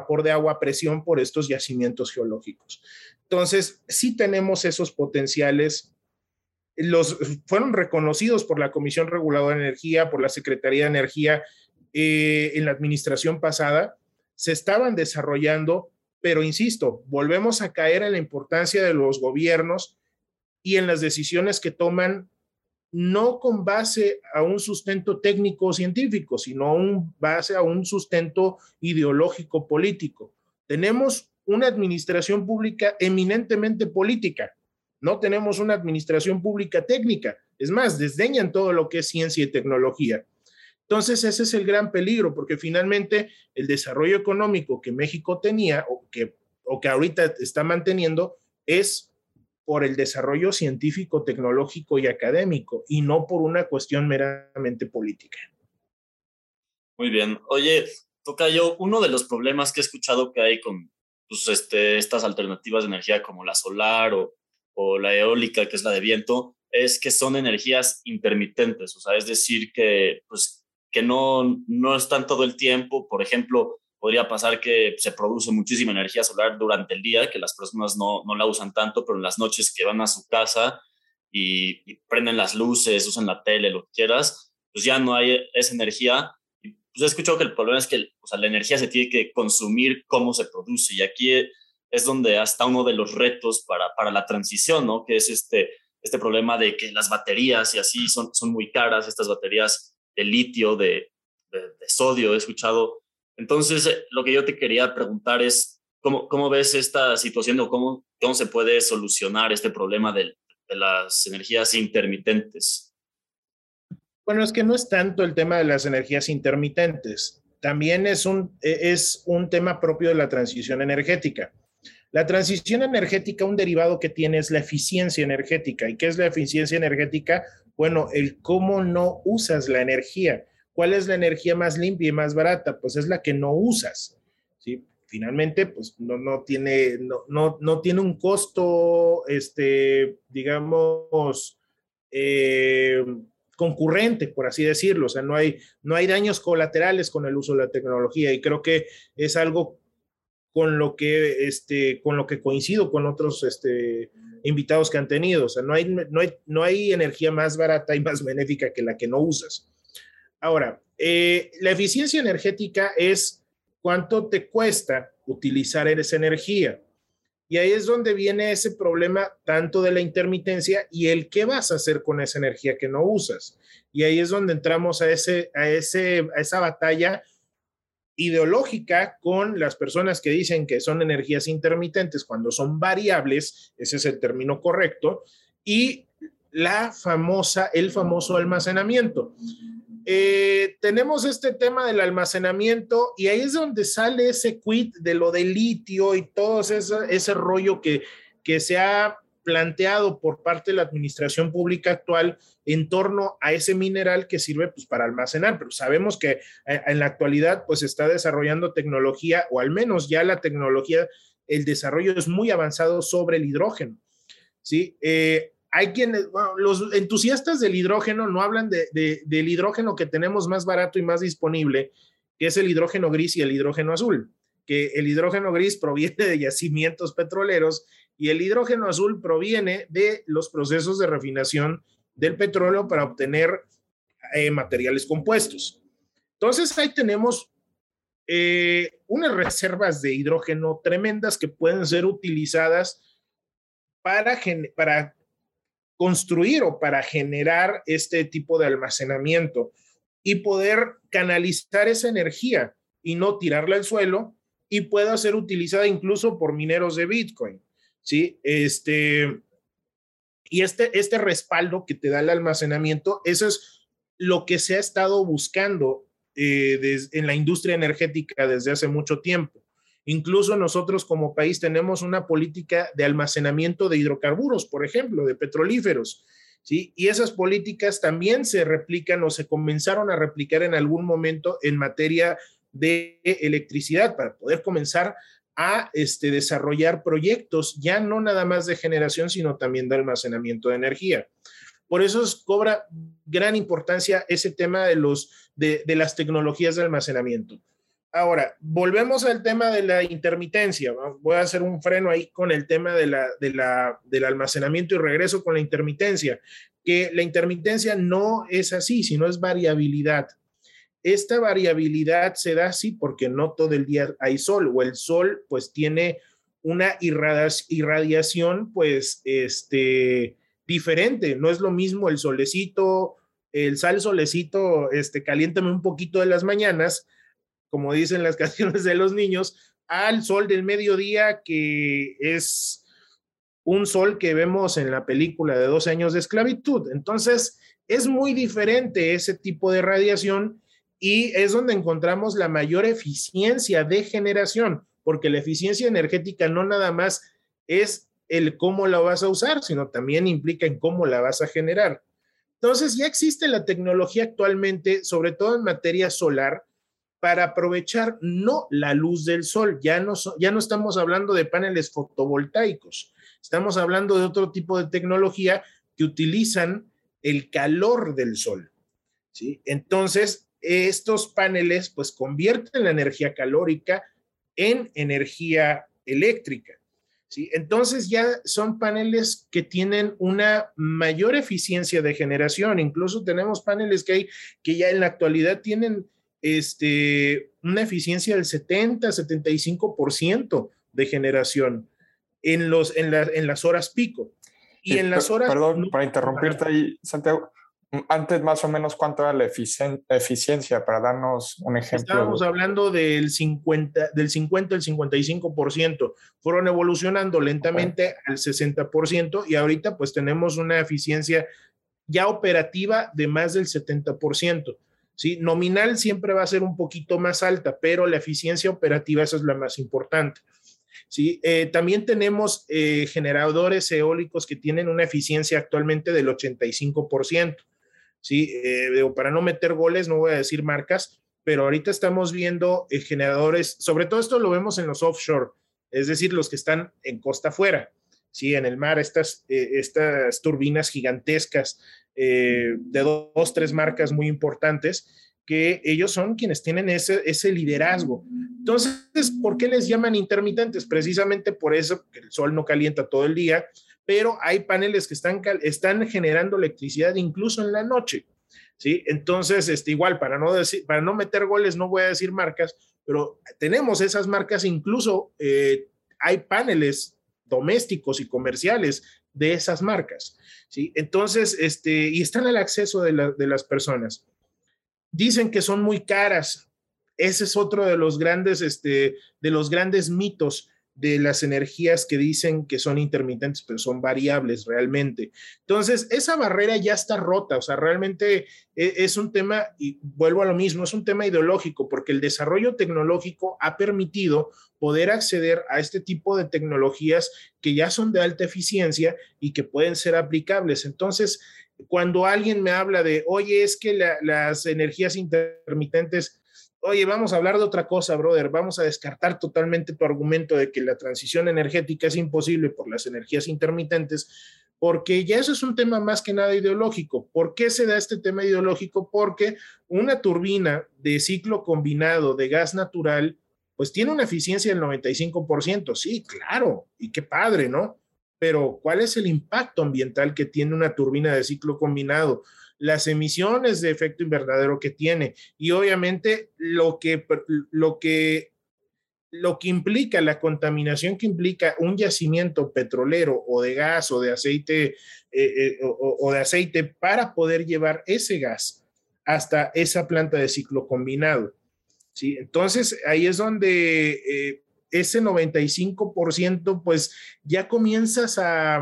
vapor de agua a presión por estos yacimientos geológicos. Entonces, sí tenemos esos potenciales. Los fueron reconocidos por la Comisión Reguladora de Energía, por la Secretaría de Energía eh, en la administración pasada, se estaban desarrollando, pero insisto, volvemos a caer en la importancia de los gobiernos y en las decisiones que toman no con base a un sustento técnico científico, sino un base a un sustento ideológico político. Tenemos una administración pública eminentemente política, no tenemos una administración pública técnica, es más, desdeñan todo lo que es ciencia y tecnología. Entonces, ese es el gran peligro, porque finalmente el desarrollo económico que México tenía o que, o que ahorita está manteniendo es por el desarrollo científico, tecnológico y académico, y no por una cuestión meramente política. Muy bien. Oye, Tocayo, uno de los problemas que he escuchado que hay con pues, este, estas alternativas de energía como la solar o, o la eólica, que es la de viento, es que son energías intermitentes, o sea, es decir, que, pues, que no, no están todo el tiempo. Por ejemplo, podría pasar que se produce muchísima energía solar durante el día, que las personas no, no la usan tanto, pero en las noches que van a su casa y, prenden las luces, usan la tele, lo que quieras, pues ya no hay esa energía. Y pues he escuchado que el problema es que o sea, la energía se tiene que consumir cómo se produce y aquí es donde está uno de los retos para, para la transición, ¿no? Que es este, este problema de que las baterías y así son, son muy caras, estas baterías de litio, de, de, de sodio, he escuchado entonces, eh, lo que yo te quería preguntar es, ¿cómo, cómo ves esta situación o cómo, cómo se puede solucionar este problema de, las energías intermitentes? Bueno, es que no es tanto el tema de las energías intermitentes, también es un, e, es un tema propio de la transición energética. La transición energética, un derivado que tiene es la eficiencia energética. ¿Y qué es la eficiencia energética? Bueno, el cómo no usas la energía. ¿Cuál es la energía más limpia y más barata? Pues es la que no usas. ¿sí? Finalmente, pues no, no, tiene, no, no, no tiene un costo, este, digamos, eh, concurrente, por así decirlo. O sea, no hay, no hay daños colaterales con el uso de la tecnología y creo que es algo con lo que, este, con lo que coincido con otros este, invitados que han tenido. O sea, no hay, no, hay, no hay energía más barata y más benéfica que la que no usas. Ahora, eh, la eficiencia energética es cuánto te cuesta utilizar esa energía. Y ahí es donde viene ese problema tanto de la intermitencia y el qué vas a hacer con esa energía que no usas. Y ahí es donde entramos a, ese, a, ese, a esa batalla ideológica con las personas que dicen que son energías intermitentes cuando son variables, ese es el término correcto, y la famosa, el famoso almacenamiento. Eh, tenemos este tema del almacenamiento y ahí es donde sale ese quit de lo del litio y todo ese, ese rollo que, que se ha planteado por parte de la administración pública actual en torno a ese mineral que sirve pues, para almacenar, pero sabemos que eh, en la actualidad pues está desarrollando tecnología o al menos ya la tecnología, el desarrollo es muy avanzado sobre el hidrógeno. ¿sí? Eh, hay quienes, los entusiastas del hidrógeno no hablan de, del hidrógeno que tenemos más barato y más disponible, que es el hidrógeno gris y el hidrógeno azul, que el hidrógeno gris proviene de yacimientos petroleros y el hidrógeno azul proviene de los procesos de refinación del petróleo para obtener eh, materiales compuestos. Entonces ahí tenemos eh, unas reservas de hidrógeno tremendas que pueden ser utilizadas para, para construir o para generar este tipo de almacenamiento y poder canalizar esa energía y no tirarla al suelo y pueda ser utilizada incluso por mineros de Bitcoin. ¿sí? Este, y este, este respaldo que te da el almacenamiento, eso es lo que se ha estado buscando eh, en la industria energética desde hace mucho tiempo. Incluso nosotros como país tenemos una política de almacenamiento de hidrocarburos, por ejemplo, de petrolíferos. ¿sí? Y esas políticas también se replican o se comenzaron a replicar en algún momento en materia de electricidad para poder comenzar a este, desarrollar proyectos, ya no nada más de generación, sino también de almacenamiento de energía. Por eso cobra gran importancia ese tema de, los, de, las tecnologías de almacenamiento. Ahora, volvemos al tema de la intermitencia. Voy a hacer un freno ahí con el tema del almacenamiento y regreso con la intermitencia, que la intermitencia no es así, sino es variabilidad. Esta variabilidad se da así porque no todo el día hay sol o el sol pues tiene una irradiación pues este diferente, no es lo mismo el solecito, el sal solecito, este caliéntame un poquito de las mañanas, como dicen las canciones de los niños, al sol del mediodía que es un sol que vemos en la película de 12 años de esclavitud. Entonces, es muy diferente ese tipo de radiación y es donde encontramos la mayor eficiencia de generación, porque la eficiencia energética no nada más es el cómo la vas a usar, sino también implica en cómo la vas a generar. Entonces, ya existe la tecnología actualmente, sobre todo en materia solar, para aprovechar no la luz del sol, ya no, ya no estamos hablando de paneles fotovoltaicos, estamos hablando de otro tipo de tecnología que utilizan el calor del sol. ¿sí? Entonces, estos paneles pues convierten la energía calórica en energía eléctrica. ¿sí? Entonces ya son paneles que tienen una mayor eficiencia de generación. Incluso tenemos paneles que hay que ya en la actualidad tienen este, una eficiencia del 70, 75% de generación en, los, en, en las horas pico. Y en las horas... Perdón, para interrumpirte ahí, Santiago antes más o menos cuánto era la eficiencia para darnos un ejemplo. Estábamos hablando del 50, del 50 al 55%. Fueron evolucionando lentamente al 60% y ahorita pues tenemos una eficiencia ya operativa de más del 70%. ¿Sí? Nominal siempre va a ser un poquito más alta, pero la eficiencia operativa esa es la más importante. ¿sí? Eh, también tenemos eh, generadores eólicos que tienen una eficiencia actualmente del 85%. ¿sí? Eh, para no meter goles, no voy a decir marcas, pero ahorita estamos viendo generadores, sobre todo esto lo vemos en los offshore, es decir, los que están en costa afuera, ¿sí? En el mar, estas, eh, estas turbinas gigantescas de dos, tres marcas muy importantes, que ellos son quienes tienen ese, ese liderazgo. Entonces, ¿por qué les llaman intermitentes? Precisamente por eso, que el sol no calienta todo el día, pero hay paneles que están, están generando electricidad incluso en la noche. ¿sí? Entonces, este, igual, para no, decir, para no meter goles, no voy a decir marcas, pero tenemos esas marcas, incluso eh, hay paneles domésticos y comerciales de esas marcas. ¿sí? Entonces, este, y están al acceso de, de las personas. Dicen que son muy caras. Ese es otro de los grandes, este, de los grandes mitos de las energías que dicen que son intermitentes, pero son variables realmente. Entonces, esa barrera ya está rota, o sea, realmente e, es un tema, y vuelvo a lo mismo, es un tema ideológico, porque el desarrollo tecnológico ha permitido poder acceder a este tipo de tecnologías que ya son de alta eficiencia y que pueden ser aplicables. Entonces, cuando alguien me habla de, oye, es que las energías intermitentes oye, vamos a hablar de otra cosa, brother, vamos a descartar totalmente tu argumento de que la transición energética es imposible por las energías intermitentes, porque ya eso es un tema más que nada ideológico. ¿Por qué se da este tema ideológico? Porque una turbina de ciclo combinado de gas natural, pues tiene una eficiencia del 95%, sí, claro, y qué padre, ¿no? Pero ¿cuál es el impacto ambiental que tiene una turbina de ciclo combinado? Las emisiones de efecto invernadero que tiene y obviamente lo que, lo que, lo que implica la contaminación que implica un yacimiento petrolero o de gas o de aceite eh, eh, o, de aceite para poder llevar ese gas hasta esa planta de ciclo combinado. ¿sí? Entonces ahí es donde eh, ese 95% pues ya comienzas a,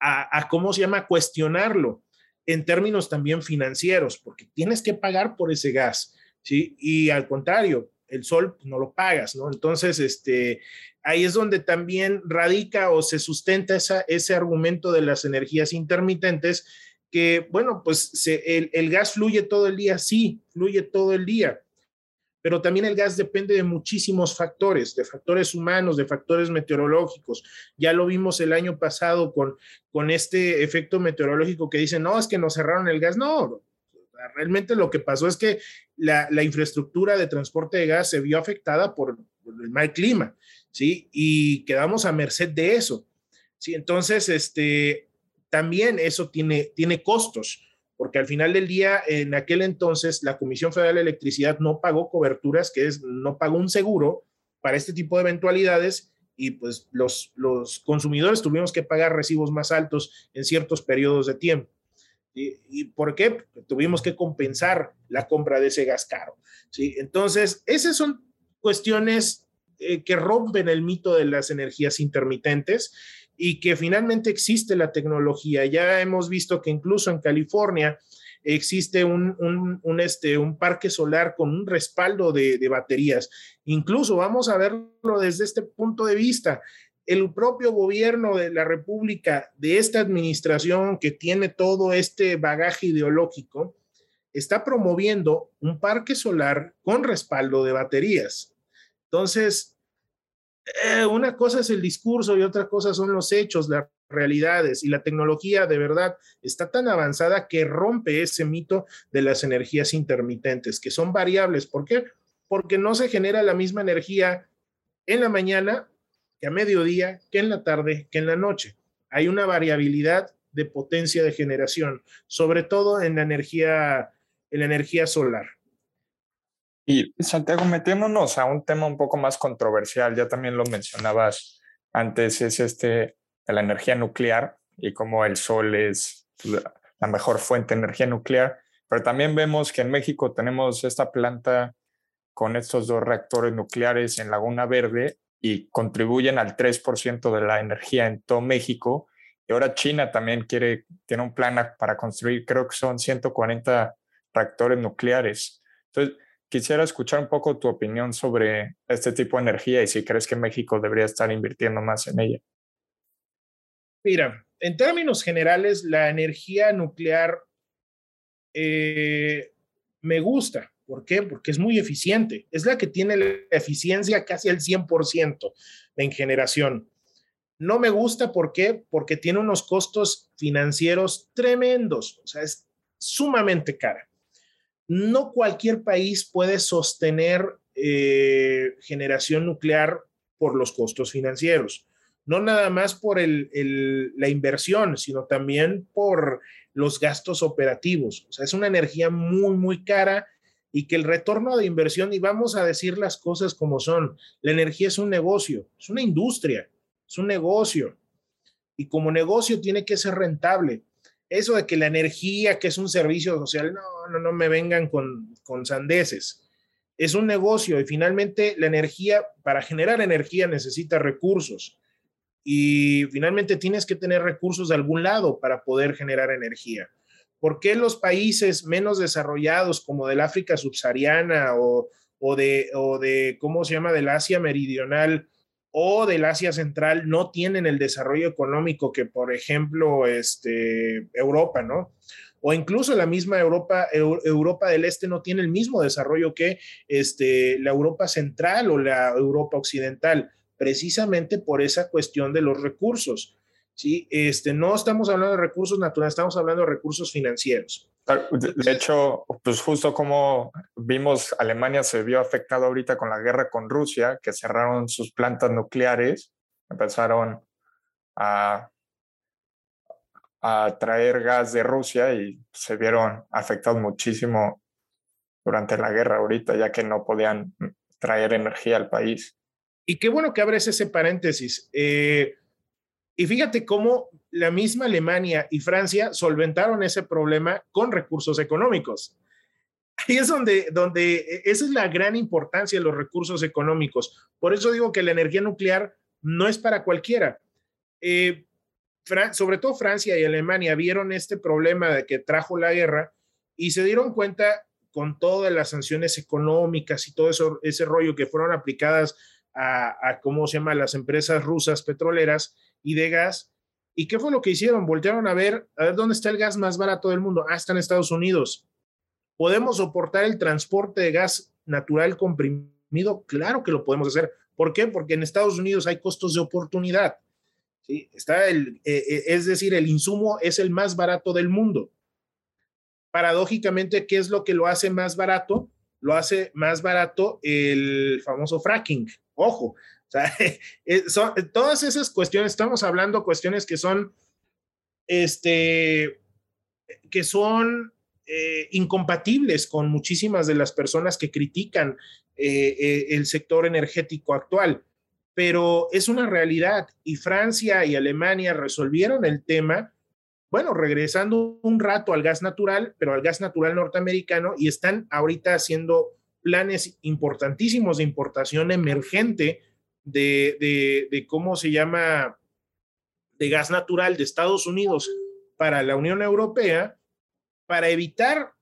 a, a, ¿cómo se llama?, cuestionarlo en términos también financieros, porque tienes que pagar por ese gas, ¿sí? Y al contrario, el sol pues, no lo pagas, ¿no? Entonces, este, ahí es donde también radica o se sustenta esa, ese argumento de las energías intermitentes, que, bueno, pues el, el gas fluye todo el día, sí, fluye todo el día, pero también el gas depende de muchísimos factores, de factores humanos, de factores meteorológicos. Ya lo vimos el año pasado con, con este efecto meteorológico que dicen, no, es que nos cerraron el gas. No, realmente lo que pasó es que la, la infraestructura de transporte de gas se vio afectada por, el mal clima, ¿sí? Y quedamos a merced de eso, ¿sí? Entonces, este, también eso tiene, tiene costos porque al final del día, en aquel entonces, la Comisión Federal de Electricidad no pagó coberturas, que es, no pagó un seguro para este tipo de eventualidades y pues los, los consumidores tuvimos que pagar recibos más altos en ciertos periodos de tiempo. ¿Y, por qué? tuvimos que compensar la compra de ese gas caro. ¿sí? Entonces, esas son cuestiones eh, que rompen el mito de las energías intermitentes y que finalmente existe la tecnología. Ya hemos visto que incluso en California existe un, un, este, un parque solar con un respaldo de, de, baterías. Incluso vamos a verlo desde este punto de vista. El propio gobierno de la República, de esta administración que tiene todo este bagaje ideológico, está promoviendo un parque solar con respaldo de baterías. Entonces, eh, una cosa es el discurso y otra cosa son los hechos, las realidades y la tecnología de verdad está tan avanzada que rompe ese mito de las energías intermitentes, que son variables. ¿Por qué? Porque no se genera la misma energía en la mañana que a mediodía, que en la tarde, que en la noche. Hay una variabilidad de potencia de generación, sobre todo en la energía, en la energía solar. Y Santiago, metiéndonos a un tema un poco más controversial, ya también lo mencionabas antes, es este la energía nuclear y cómo el sol es la mejor fuente de energía nuclear, pero también vemos que en México tenemos esta planta con estos dos reactores nucleares en Laguna Verde y contribuyen al 3% de la energía en todo México. Y ahora China también quiere, tiene un plan para construir, creo que son 140 reactores nucleares. Entonces, Quisiera escuchar un poco tu opinión sobre este tipo de energía y si crees que México debería estar invirtiendo más en ella. Mira, en términos generales, la energía nuclear eh, me gusta. ¿Por qué? Porque es muy eficiente. Es la que tiene la eficiencia casi al 100% en generación. No me gusta, ¿por qué? Porque tiene unos costos financieros tremendos. O sea, es sumamente cara no cualquier país puede sostener eh, generación nuclear por los costos financieros. No nada más por la inversión, sino también por los gastos operativos. O sea, es una energía muy, muy cara y que el retorno de inversión, y vamos a decir las cosas como son, la energía es un negocio, es una industria, es un negocio. Y como negocio tiene que ser rentable eso de que la energía, que es un servicio social, no, no, no me vengan con, con sandeces. Es un negocio y finalmente la energía, para generar energía necesita recursos y finalmente tienes que tener recursos de algún lado para poder generar energía. ¿Por qué los países menos desarrollados como del África subsahariana o, o, de, o de, ¿cómo se llama?, del Asia meridional o del Asia Central no tienen el desarrollo económico que, por ejemplo, este, Europa, ¿no? O incluso la misma Europa, Europa del Este no tiene el mismo desarrollo que este, la Europa Central o la Europa Occidental, precisamente por esa cuestión de los recursos. ¿sí? Este, no estamos hablando de recursos naturales, estamos hablando de recursos financieros. De hecho, pues justo como vimos, Alemania se vio afectado ahorita con la guerra con Rusia, que cerraron sus plantas nucleares, empezaron a, a traer gas de Rusia y se vieron afectados muchísimo durante la guerra ahorita, ya que no podían traer energía al país. Y qué bueno que abres ese paréntesis. Eh, y fíjate cómo la misma Alemania y Francia solventaron ese problema con recursos económicos. Ahí es donde, donde e, esa es la gran importancia de los recursos económicos. Por eso digo que la energía nuclear no es para cualquiera. Eh, sobre todo Francia y Alemania vieron este problema de que trajo la guerra y se dieron cuenta con todas las sanciones económicas y todo eso, ese rollo que fueron aplicadas a, a ¿cómo se llama?, las empresas rusas petroleras, y de gas. ¿Y qué fue lo que hicieron? Voltearon a ver, a ver dónde está el gas más barato del mundo. Ah, está en Estados Unidos. ¿Podemos soportar el transporte de gas natural comprimido? Claro que lo podemos hacer. ¿Por qué? Porque en Estados Unidos hay costos de oportunidad. Está el, eh, eh, es decir, el insumo es el más barato del mundo. Paradójicamente, ¿qué es lo que lo hace más barato? Lo hace más barato el famoso fracking. Ojo, o sea, eh, son, todas esas cuestiones, estamos hablando cuestiones que son, este, que son eh, incompatibles con muchísimas de las personas que critican eh, el sector energético actual, pero es una realidad y Francia y Alemania resolvieron el tema, bueno, regresando un rato al gas natural, pero al gas natural norteamericano y están ahorita haciendo planes importantísimos de importación emergente de, cómo se llama, de gas natural de Estados Unidos para la Unión Europea para evitar,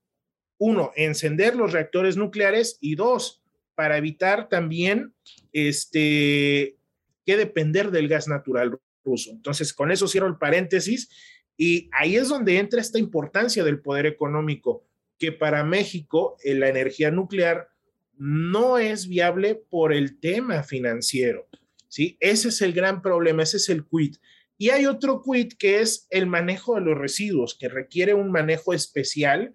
uno, encender los reactores nucleares y dos, para evitar también este, que depender del gas natural ruso. Entonces, con eso cierro el paréntesis y ahí es donde entra esta importancia del poder económico, que para México la energía nuclear no es viable por el tema financiero. ¿sí? Ese es el gran problema, ese es el quit. Y hay otro quit que es el manejo de los residuos, que requiere un manejo especial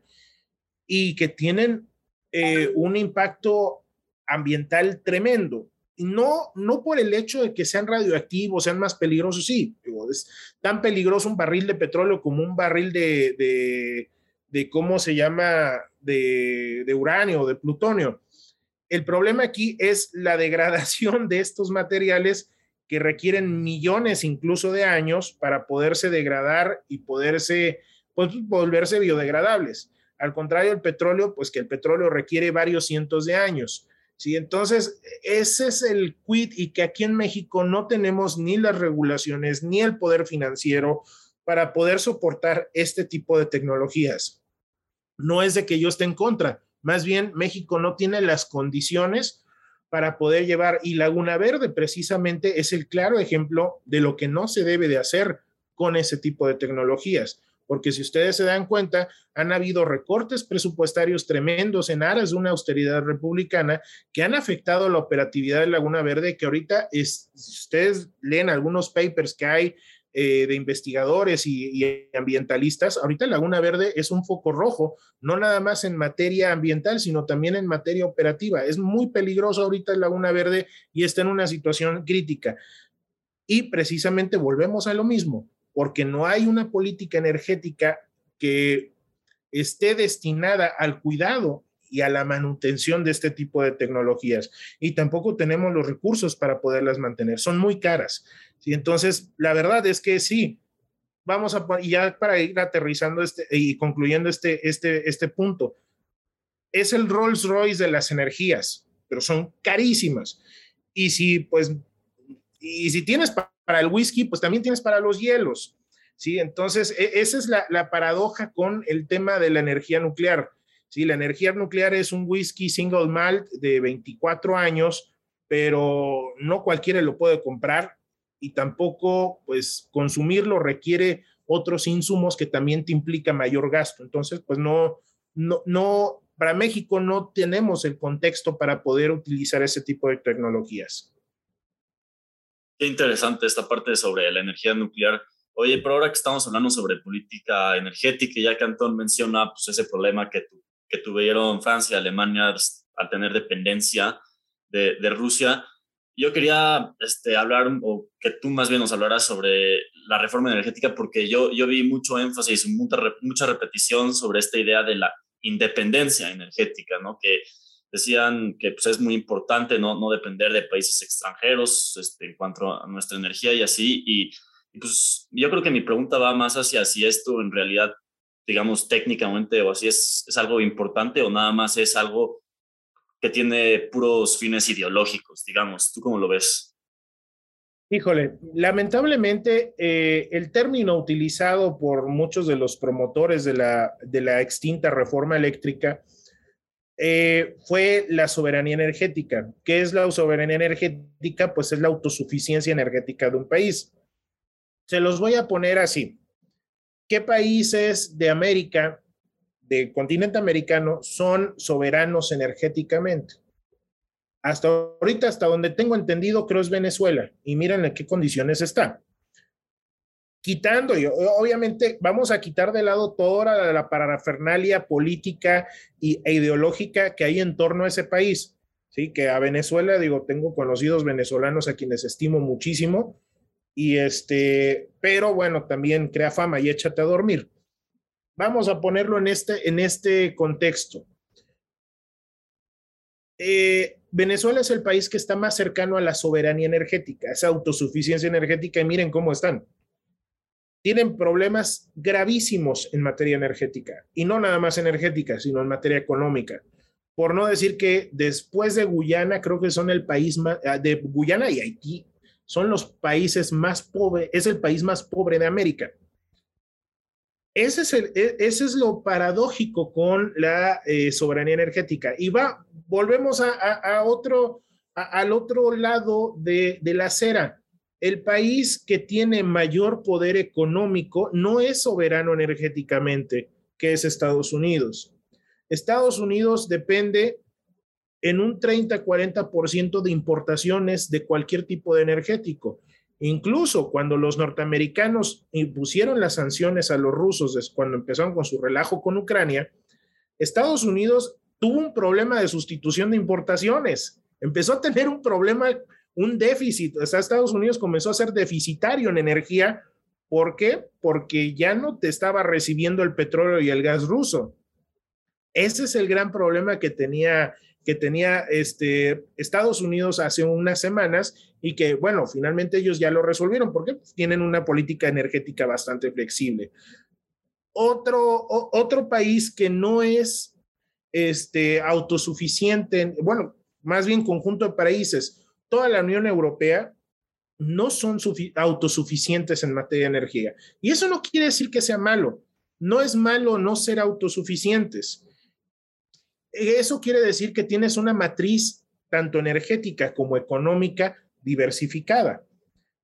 y que tienen eh, un impacto ambiental tremendo. No, no por el hecho de que sean radioactivos, sean más peligrosos, sí, es tan peligroso un barril de petróleo como un barril de, de, ¿cómo se llama?, de, de uranio o de plutonio el problema aquí es la degradación de estos materiales que requieren millones incluso de años para poderse degradar y poderse pues, volverse biodegradables. Al contrario, el petróleo, pues que el petróleo requiere varios cientos de años. ¿sí? Entonces, ese es el quid y que aquí en México no tenemos ni las regulaciones ni el poder financiero para poder soportar este tipo de tecnologías. No es de que yo esté en contra, más bien, México no tiene las condiciones para poder llevar, y Laguna Verde precisamente es el claro ejemplo de lo que no se debe de hacer con ese tipo de tecnologías. Porque si ustedes se dan cuenta, han habido recortes presupuestarios tremendos en aras de una austeridad republicana que han afectado la operatividad de Laguna Verde, que ahorita es, si ustedes leen algunos papers que hay eh, de investigadores y, ambientalistas, ahorita Laguna Verde es un foco rojo, no nada más en materia ambiental, sino también en materia operativa. Es muy peligroso ahorita Laguna Verde y está en una situación crítica. Y precisamente volvemos a lo mismo, porque no hay una política energética que esté destinada al cuidado y a la manutención de este tipo de tecnologías. Y tampoco tenemos los recursos para poderlas mantener. Son muy caras. ¿sí? Entonces, la verdad es que sí, vamos a, y ya para ir aterrizando este, y concluyendo este, este, este punto, es el Rolls Royce de las energías, pero son carísimas. Y si, pues, y si tienes para el whisky, pues también tienes para los hielos. ¿sí? Entonces, e, esa es la, la paradoja con el tema de la energía nuclear. ¿Sí? La energía nuclear es un whisky single malt de 24 años, pero no cualquiera lo puede comprar y tampoco pues consumirlo requiere otros insumos que también te implica mayor gasto. Entonces, pues no, no, no, para México no tenemos el contexto para poder utilizar ese tipo de tecnologías. Qué interesante esta parte sobre la energía nuclear. Oye, pero ahora que estamos hablando sobre política energética, ya que Antón menciona pues, ese problema que, que tuvieron Francia y Alemania al tener dependencia de, de Rusia, yo quería este, hablar, o que tú más bien nos hablaras sobre la reforma energética, porque yo, yo vi mucho énfasis, mucha, mucha repetición sobre esta idea de la independencia energética, ¿no? Que decían que pues, es muy importante no, no depender de países extranjeros este, en cuanto a nuestra energía y así. Y, pues yo creo que mi pregunta va más hacia si esto en realidad, digamos, técnicamente o así es, es algo importante o nada más es algo que tiene puros fines ideológicos, digamos. ¿Tú cómo lo ves? Híjole, lamentablemente eh, el término utilizado por muchos de los promotores de la, de la extinta reforma eléctrica eh, fue la soberanía energética. ¿Qué es la soberanía energética? Pues es la autosuficiencia energética de un país. Se los voy a poner así. ¿Qué países de América del continente americano son soberanos energéticamente. Hasta ahorita, hasta donde tengo entendido, creo es Venezuela. Y miren en qué condiciones está. Quitando, obviamente vamos a quitar de lado toda la, parafernalia política y, e ideológica que hay en torno a ese país. Sí, que a Venezuela, digo, tengo conocidos venezolanos a quienes estimo muchísimo. Y este, pero bueno, también crea fama y échate a dormir. Vamos a ponerlo en este, en este contexto. Eh, Venezuela es el país que está más cercano a la soberanía energética, esa autosuficiencia energética, y miren cómo están. Tienen problemas gravísimos en materia energética, y no nada más energética, sino en materia económica. Por no decir que después de Guyana, creo que son el país más, ah, de Guyana y Haití, son los países más pobres, es el país más pobre de América. Ese es, e, ese es lo paradójico con la eh, soberanía energética. Y va, volvemos a, otro, al otro lado de, de la acera. El país que tiene mayor poder económico no es soberano energéticamente, que es Estados Unidos. Estados Unidos depende en un 30-40% de importaciones de cualquier tipo de energético. Incluso cuando los norteamericanos impusieron las sanciones a los rusos, cuando empezaron con su relajo con Ucrania, Estados Unidos tuvo un problema de sustitución de importaciones. Empezó a tener un problema, un déficit. O sea, Estados Unidos comenzó a ser deficitario en energía. ¿Por qué? Porque ya no te estaba recibiendo el petróleo y el gas ruso. Ese es el gran problema que tenía que tenía este, Estados Unidos hace unas semanas y que, bueno, finalmente ellos ya lo resolvieron porque tienen una política energética bastante flexible. Otro, otro país que no es este, autosuficiente, bueno, más bien conjunto de países, toda la Unión Europea no son autosuficientes en materia de energía. Y eso no quiere decir que sea malo. No es malo no ser autosuficientes eso quiere decir que tienes una matriz tanto energética como económica diversificada.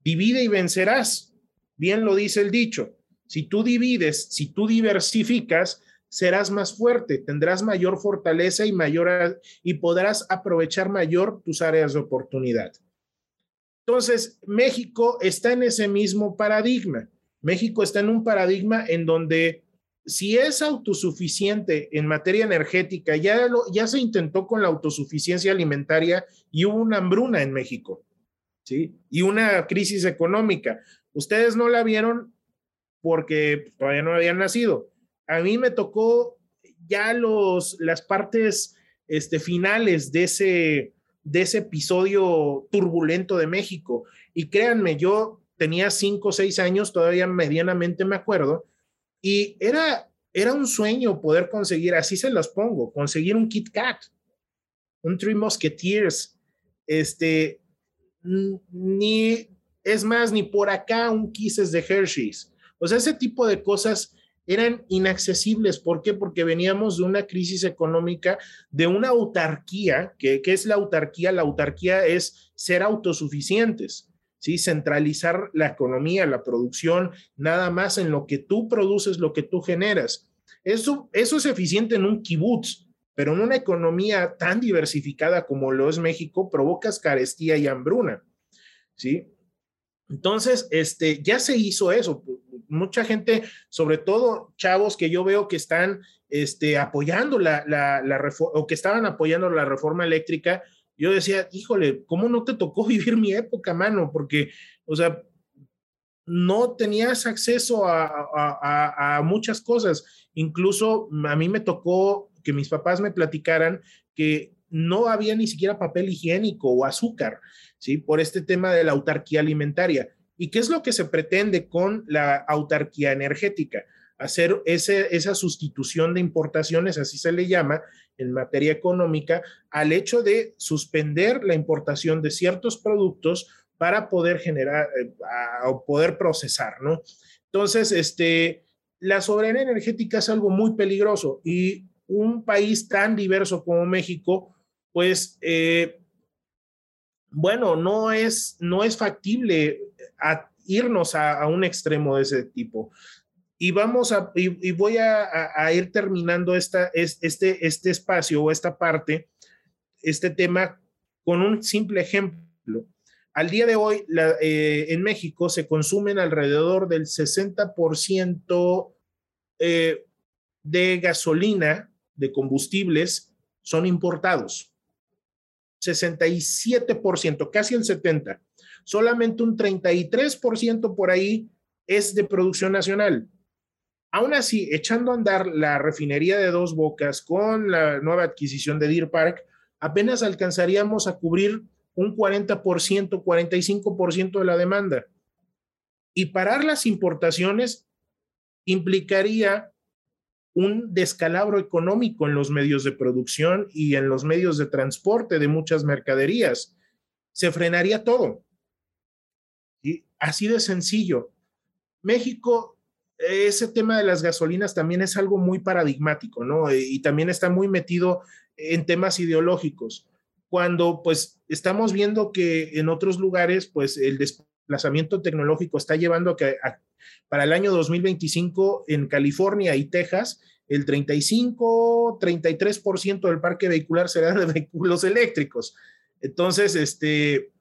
Divide y vencerás. Bien lo dice el dicho. Si tú divides, si tú diversificas, serás más fuerte, tendrás mayor fortaleza y mayor y podrás aprovechar mayor tus áreas de oportunidad. Entonces, México está en ese mismo paradigma. México está en un paradigma en donde si es autosuficiente en materia energética, ya, se intentó con la autosuficiencia alimentaria y hubo una hambruna en México, ¿sí? Y una crisis económica. Ustedes no la vieron porque todavía no habían nacido. A mí me tocó ya los, las partes este, finales de ese, de ese episodio turbulento de México. Y créanme, yo tenía cinco o seis años, todavía medianamente me acuerdo, y era, era un sueño poder conseguir, así se los pongo, conseguir un Kit Kat, un Three Musketeers, este, ni, es más, ni por acá un Kisses de Hershey's. O sea, ese tipo de cosas eran inaccesibles. ¿Por qué? Porque veníamos de una crisis económica, de una autarquía. que qué es la autarquía? La autarquía es ser autosuficientes. ¿Sí? Centralizar la economía, la producción, nada más en lo que tú produces, lo que tú generas. Eso, eso es eficiente en un kibutz, pero en una economía tan diversificada como lo es México, provocas carestía y hambruna, ¿sí? Entonces, este, ya se hizo eso. Mucha gente, sobre todo chavos que yo veo que están este, apoyando la, la, la o que estaban apoyando la reforma eléctrica, yo decía, híjole, ¿cómo no te tocó vivir mi época, mano? Porque, o sea, no tenías acceso a, muchas cosas. Incluso a mí me tocó que mis papás me platicaran que no había ni siquiera papel higiénico o azúcar, ¿sí? Por este tema de la autarquía alimentaria. ¿Y qué es lo que se pretende con la autarquía energética? Hacer ese, esa sustitución de importaciones, así se le llama, en materia económica al hecho de suspender la importación de ciertos productos para poder generar eh, o poder procesar, ¿no? Entonces, este, la soberanía energética es algo muy peligroso y un país tan diverso como México, pues, eh, bueno, no es, no es factible irnos a, a, un extremo de ese tipo. Y vamos a, y, voy a, ir terminando esta, este, este espacio o esta parte, este tema, con un simple ejemplo. Al día de hoy, eh, en México se consumen alrededor del 60% eh, de gasolina, de combustibles, son importados. 67%, casi el 70%. Solamente un 33% por ahí es de producción nacional. Aún así, echando a andar la refinería de dos bocas con la nueva adquisición de Deer Park, apenas alcanzaríamos a cubrir un 40%, 45% de la demanda. Y parar las importaciones implicaría un descalabro económico en los medios de producción y en los medios de transporte de muchas mercaderías. Se frenaría todo. Y así de sencillo. México, ese tema de las gasolinas también es algo muy paradigmático, ¿no? Y también está muy metido en temas ideológicos. Cuando pues estamos viendo que en otros lugares pues el desplazamiento tecnológico está llevando a que para el año 2025 en California y Texas el 35, 33% del parque vehicular será de vehículos eléctricos. Entonces, este,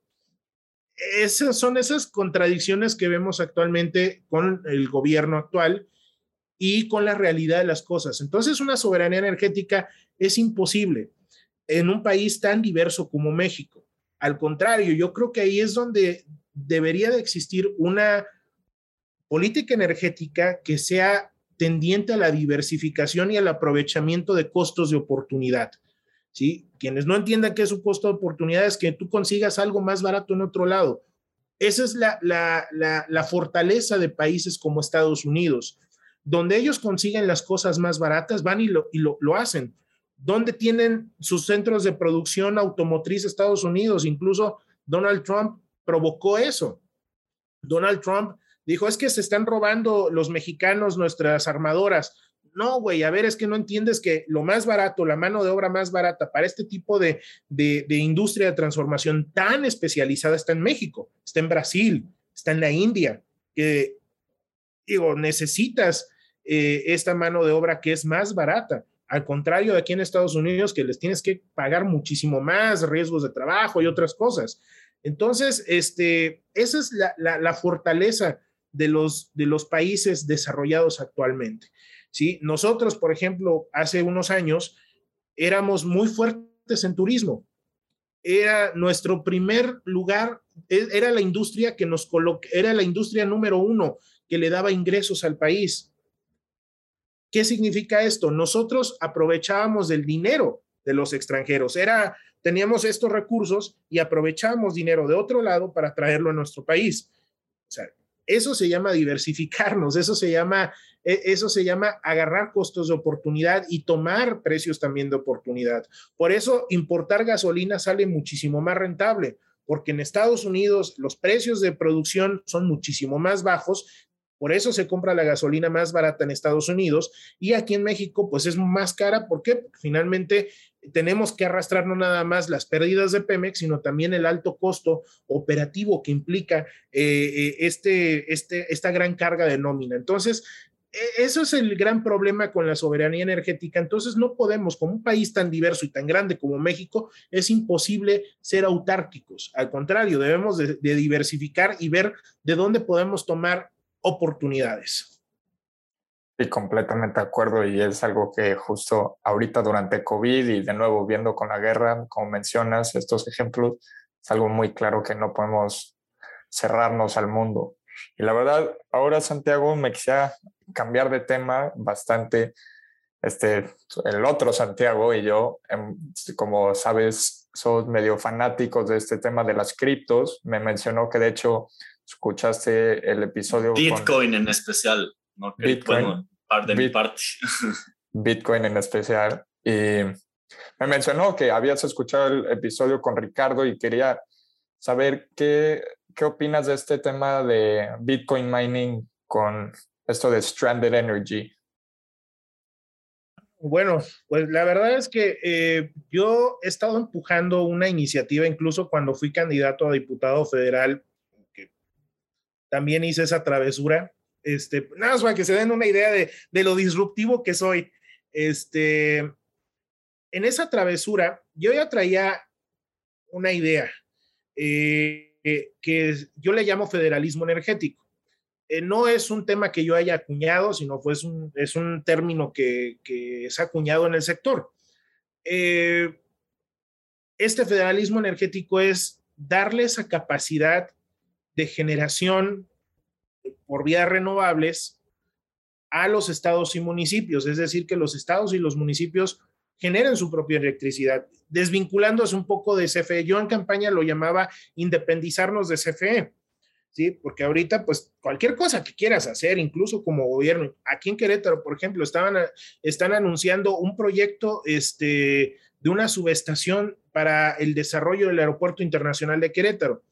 esas son esas contradicciones que vemos actualmente con el gobierno actual y con la realidad de las cosas. Entonces, una soberanía energética es imposible en un país tan diverso como México. Al contrario, yo creo que ahí es donde debería de existir una política energética que sea tendiente a la diversificación y al aprovechamiento de costos de oportunidad. ¿sí? Quienes no entiendan qué es un costo de oportunidad es que tú consigas algo más barato en otro lado. Esa es la, la, fortaleza de países como Estados Unidos, donde ellos consiguen las cosas más baratas, van y lo, y lo, lo hacen. Donde tienen sus centros de producción automotriz Estados Unidos, incluso Donald Trump provocó eso. Donald Trump dijo, es que se están robando los mexicanos nuestras armadoras. No, güey, a ver, es que no entiendes que lo más barato, la mano de obra más barata para este tipo de, de, industria de transformación tan especializada está en México, está en Brasil, está en la India, que, digo, necesitas eh, esta mano de obra que es más barata. Al contrario de aquí en Estados Unidos, que les tienes que pagar muchísimo más riesgos de trabajo y otras cosas. Entonces, este, esa es la, la, la fortaleza de los, de los países desarrollados actualmente. ¿Sí? Nosotros, por ejemplo, hace unos años éramos muy fuertes en turismo. Era nuestro primer lugar, e, era la industria que nos coloca, era la industria número uno que le daba ingresos al país. ¿Qué significa esto? Nosotros aprovechábamos del dinero de los extranjeros. Era, teníamos estos recursos y aprovechábamos dinero de otro lado para traerlo a nuestro país. O sea, eso se llama diversificarnos, eso se llama, e, eso se llama agarrar costos de oportunidad y tomar precios también de oportunidad. Por eso importar gasolina sale muchísimo más rentable, porque en Estados Unidos los precios de producción son muchísimo más bajos por eso se compra la gasolina más barata en Estados Unidos y aquí en México pues es más cara. ¿Por qué? Porque finalmente tenemos que arrastrar no nada más las pérdidas de Pemex, sino también el alto costo operativo que implica eh, eh, este, este, esta gran carga de nómina. Entonces, e, eso es el gran problema con la soberanía energética. Entonces, no podemos, como un país tan diverso y tan grande como México, es imposible ser autárquicos. Al contrario, debemos de, diversificar y ver de dónde podemos tomar oportunidades. Sí, completamente de acuerdo y es algo que justo ahorita durante COVID y de nuevo viendo con la guerra, como mencionas, estos ejemplos, es algo muy claro que no podemos cerrarnos al mundo. Y la verdad, ahora Santiago, me quisiera cambiar de tema bastante. Este, el otro Santiago y yo, em, como sabes, somos medio fanáticos de este tema de las criptos. Me mencionó que de hecho escuchaste el episodio. Bitcoin en especial. Bitcoin, de mi parte. Bitcoin en especial. Y me mencionó que habías escuchado el episodio con Ricardo y quería saber qué, qué opinas de este tema de Bitcoin mining con esto de Stranded Energy. Bueno, pues la verdad es que eh, yo he estado empujando una iniciativa, incluso cuando fui candidato a diputado federal, que también hice esa travesura Este, nada más para que se den una idea de, de lo disruptivo que soy. Este, en esa travesura, yo ya traía una idea eh, que yo le llamo federalismo energético. Eh, no es un tema que yo haya acuñado, sino un, es un término que, que es acuñado en el sector. Eh, este federalismo energético es darle esa capacidad de generación por vías renovables a los estados y municipios, es decir, que los estados y los municipios generen su propia electricidad, desvinculándose un poco de CFE. Yo en campaña lo llamaba independizarnos de CFE, ¿sí? Porque ahorita, pues, cualquier cosa que quieras hacer, incluso como gobierno, aquí en Querétaro, por ejemplo, estaban, están anunciando un proyecto este, de una subestación para el desarrollo del Aeropuerto Internacional de Querétaro.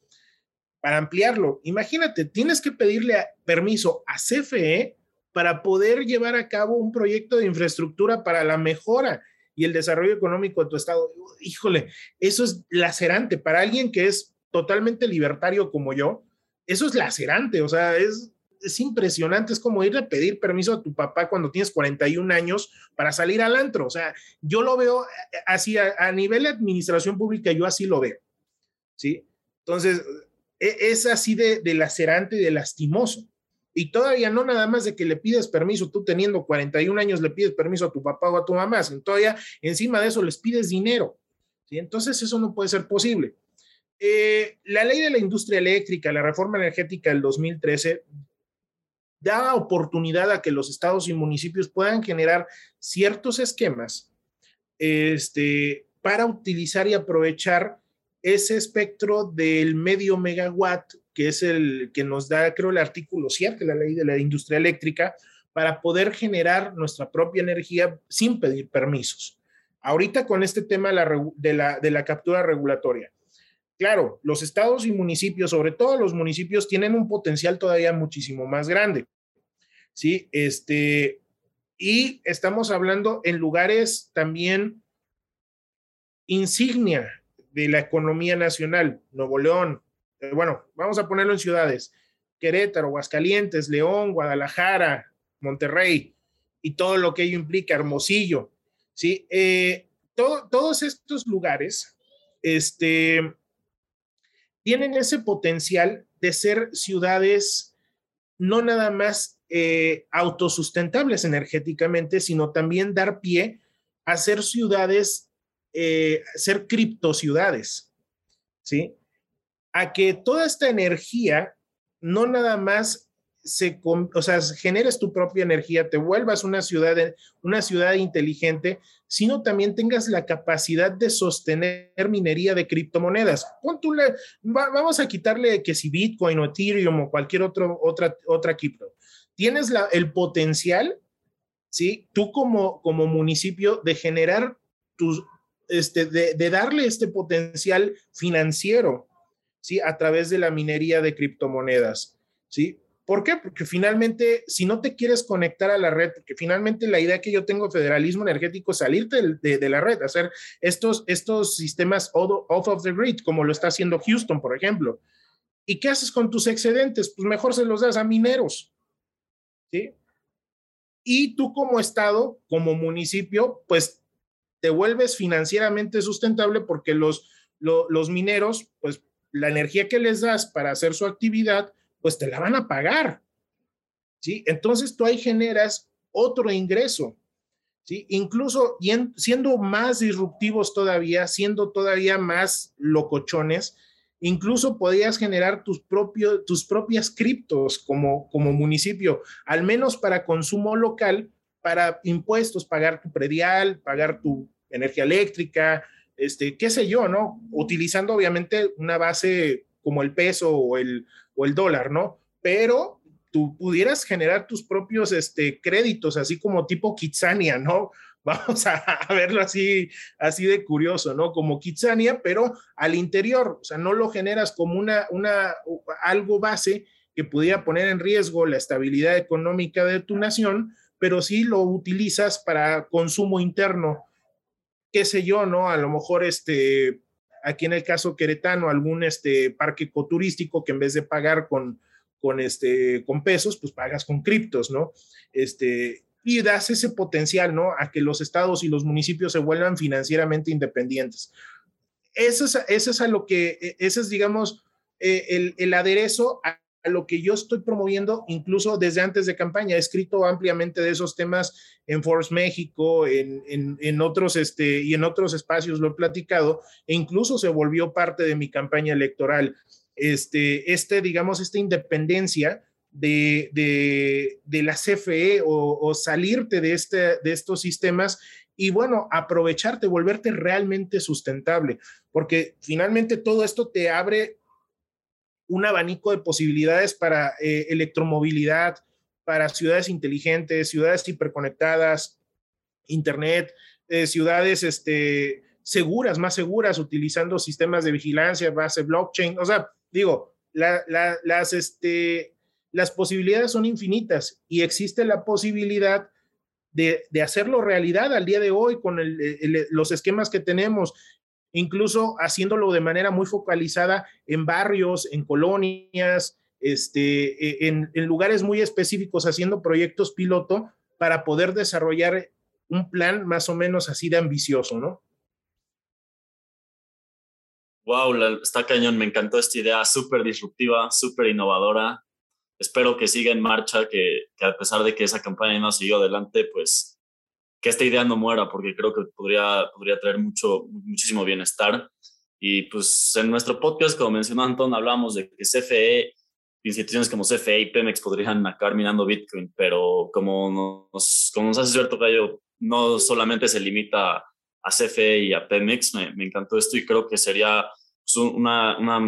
Para ampliarlo, imagínate, tienes que pedirle permiso a CFE para poder llevar a cabo un proyecto de infraestructura para la mejora y el desarrollo económico de tu estado. Híjole, eso es lacerante para alguien que es totalmente libertario como yo. Eso es lacerante, o sea, es, es impresionante, es como ir a pedir permiso a tu papá cuando tienes 41 años para salir al antro. O sea, yo lo veo eh, así a, nivel de administración pública, yo así lo veo. ¿Sí? Entonces, es así de, de lacerante y de lastimoso. Y todavía no nada más de que le pides permiso, tú teniendo 41 años le pides permiso a tu papá o a tu mamá, todavía encima de eso les pides dinero. Entonces eso no puede ser posible. Eh, la ley de la industria eléctrica, la reforma energética del 2013, da oportunidad a que los estados y municipios puedan generar ciertos esquemas este, para utilizar y aprovechar ese espectro del medio megawatt que es el que nos da, creo, el artículo 7 de la ley de la industria eléctrica, para poder generar nuestra propia energía sin pedir permisos. Ahorita con este tema de la, de la, captura regulatoria. Claro, los estados y municipios, sobre todo los municipios, tienen un potencial todavía muchísimo más grande. Sí, este, y estamos hablando en lugares también insignia de la economía nacional, Nuevo León, eh, bueno, vamos a ponerlo en ciudades, Querétaro, Aguascalientes, León, Guadalajara, Monterrey y todo lo que ello implica, Hermosillo, ¿sí? Eh, todos estos lugares este, tienen ese potencial de ser ciudades no nada más eh, autosustentables energéticamente, sino también dar pie a ser ciudades, ser criptociudades, ¿sí? a que toda esta energía no nada más se, o sea, generes tu propia energía, te vuelvas una ciudad, una ciudad inteligente, sino también tengas la capacidad de sostener minería de criptomonedas. vamos a quitarle que si Bitcoin o Ethereum o cualquier otro, otra, otra cripto. Tienes el potencial, ¿sí? Tú como, como municipio de generar tus, este, de, darle este potencial financiero ¿sí? A través de la minería de criptomonedas, ¿sí? ¿Por qué? Porque finalmente, si no te quieres conectar a la red, porque finalmente la idea que yo tengo federalismo energético es salirte de, la red, hacer estos, estos sistemas off of the grid, como lo está haciendo Houston, por ejemplo. ¿Y qué haces con tus excedentes? Pues mejor se los das a mineros, ¿sí? Y tú como Estado, como municipio, pues te vuelves financieramente sustentable porque los, los mineros, pues la energía que les das para hacer su actividad, pues te la van a pagar. ¿Sí? Entonces tú ahí generas otro ingreso. ¿Sí? Incluso siendo más disruptivos todavía, siendo todavía más locochones, incluso podías generar tus, propios, tus propias criptos como, como municipio, al menos para consumo local, para impuestos, pagar tu predial, pagar tu energía eléctrica, este, qué sé yo, ¿no? Utilizando obviamente una base como el peso o el, o el dólar, ¿no? Pero tú pudieras generar tus propios este, créditos, así como tipo Kitsania, ¿no? Vamos a, verlo así, así de curioso, ¿no? Como Kitsania, pero al interior, o sea, no lo generas como una, una, algo base que pudiera poner en riesgo la estabilidad económica de tu nación, pero sí lo utilizas para consumo interno qué sé yo, ¿no? A lo mejor este, aquí en el caso queretano, algún este parque ecoturístico que en vez de pagar con, con, este, con pesos, pues pagas con criptos, ¿no? Este, y das ese potencial, ¿no? A que los estados y los municipios se vuelvan financieramente independientes. Eso es, eso es a lo que, e, ese es, digamos, eh, el, el, aderezo a, lo que yo estoy promoviendo incluso desde antes de campaña. He escrito ampliamente de esos temas en Force México, en, en, en, otros, este, y en otros espacios lo he platicado, e incluso se volvió parte de mi campaña electoral. Este, este digamos, esta independencia de, de, de la CFE o, o, salirte de, este, de estos sistemas y bueno, aprovecharte, volverte realmente sustentable, porque finalmente todo esto te abre un abanico de posibilidades para eh, electromovilidad, para ciudades inteligentes, ciudades hiperconectadas, internet, eh, ciudades este, seguras, más seguras, utilizando sistemas de vigilancia, base blockchain. O sea, digo, la, la, las, este, las posibilidades son infinitas y existe la posibilidad de, hacerlo realidad al día de hoy con los esquemas que tenemos incluso haciéndolo de manera muy focalizada en barrios, en colonias, este, en, lugares muy específicos, haciendo proyectos piloto para poder desarrollar un plan más o menos así de ambicioso, ¿no? Wow, está cañón, me encantó esta idea, súper disruptiva, súper innovadora. Espero que siga en marcha, que, a pesar de que esa campaña no siguió adelante, pues que esta idea no muera, porque creo que podría, podría traer mucho, muchísimo bienestar. Y pues en nuestro podcast, como mencionó Anton, hablamos de que CFE, instituciones como CFE y Pemex podrían acabar minando Bitcoin, pero como nos, como nos hace cierto Cayo, no solamente se limita a CFE y a Pemex, me, me encantó esto y creo que sería pues, una, una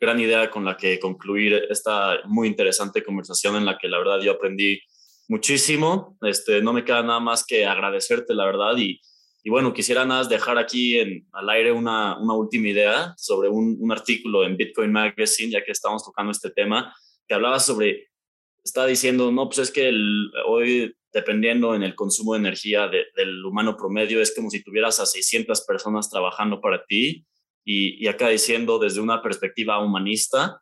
gran idea con la que concluir esta muy interesante conversación en la que la verdad yo aprendí muchísimo. Este, no me queda nada más que agradecerte, la verdad. Y, y bueno, quisiera nada más dejar aquí en, al aire una, una última idea sobre un, un, artículo en Bitcoin Magazine, ya que estamos tocando este tema, que hablaba sobre, está diciendo, no, pues es que hoy, dependiendo en el consumo de energía de, del humano promedio, es como si tuvieras a 600 personas trabajando para ti. Y, y acá diciendo desde una perspectiva humanista,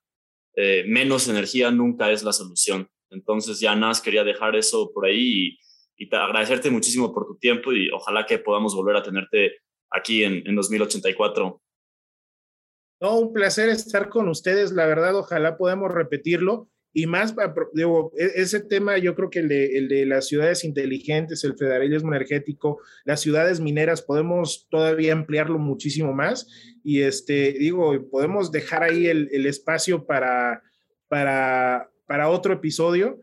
eh, menos energía nunca es la solución. Entonces ya nada más quería dejar eso por ahí y, y agradecerte muchísimo por tu tiempo y ojalá que podamos volver a tenerte aquí en, en 2084. No, un placer estar con ustedes, la verdad, ojalá podamos repetirlo. Y más, digo, e, ese tema yo creo que el de, el de las ciudades inteligentes, el federalismo energético, las ciudades mineras, podemos todavía ampliarlo muchísimo más. Y este, digo, podemos dejar ahí el, el espacio para, para, para otro episodio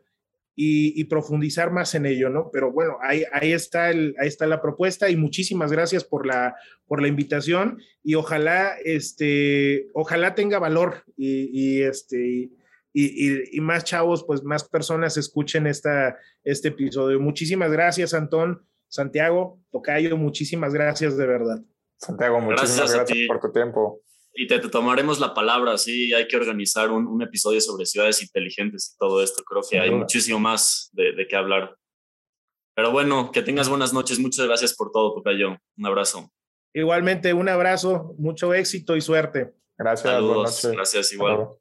y, y, profundizar más en ello, ¿no? Pero bueno, ahí, ahí, está el, ahí está la propuesta y muchísimas gracias por la, por la invitación y ojalá, este, ojalá tenga valor y, y este, y, y, más chavos, pues más personas escuchen esta, este episodio. Muchísimas gracias, Antón, Santiago, Tocayo, muchísimas gracias de verdad. Santiago, muchísimas gracias, gracias por tu tiempo y te, te, tomaremos la palabra, sí, hay que organizar un, un, episodio sobre ciudades inteligentes y todo esto. Creo que hay muchísimo más de, de, qué hablar. Pero bueno, que tengas buenas noches. Muchas gracias por todo, Tocayo. Un abrazo. Igualmente, un abrazo, mucho éxito y suerte. Gracias. Saludos. Gracias, igual.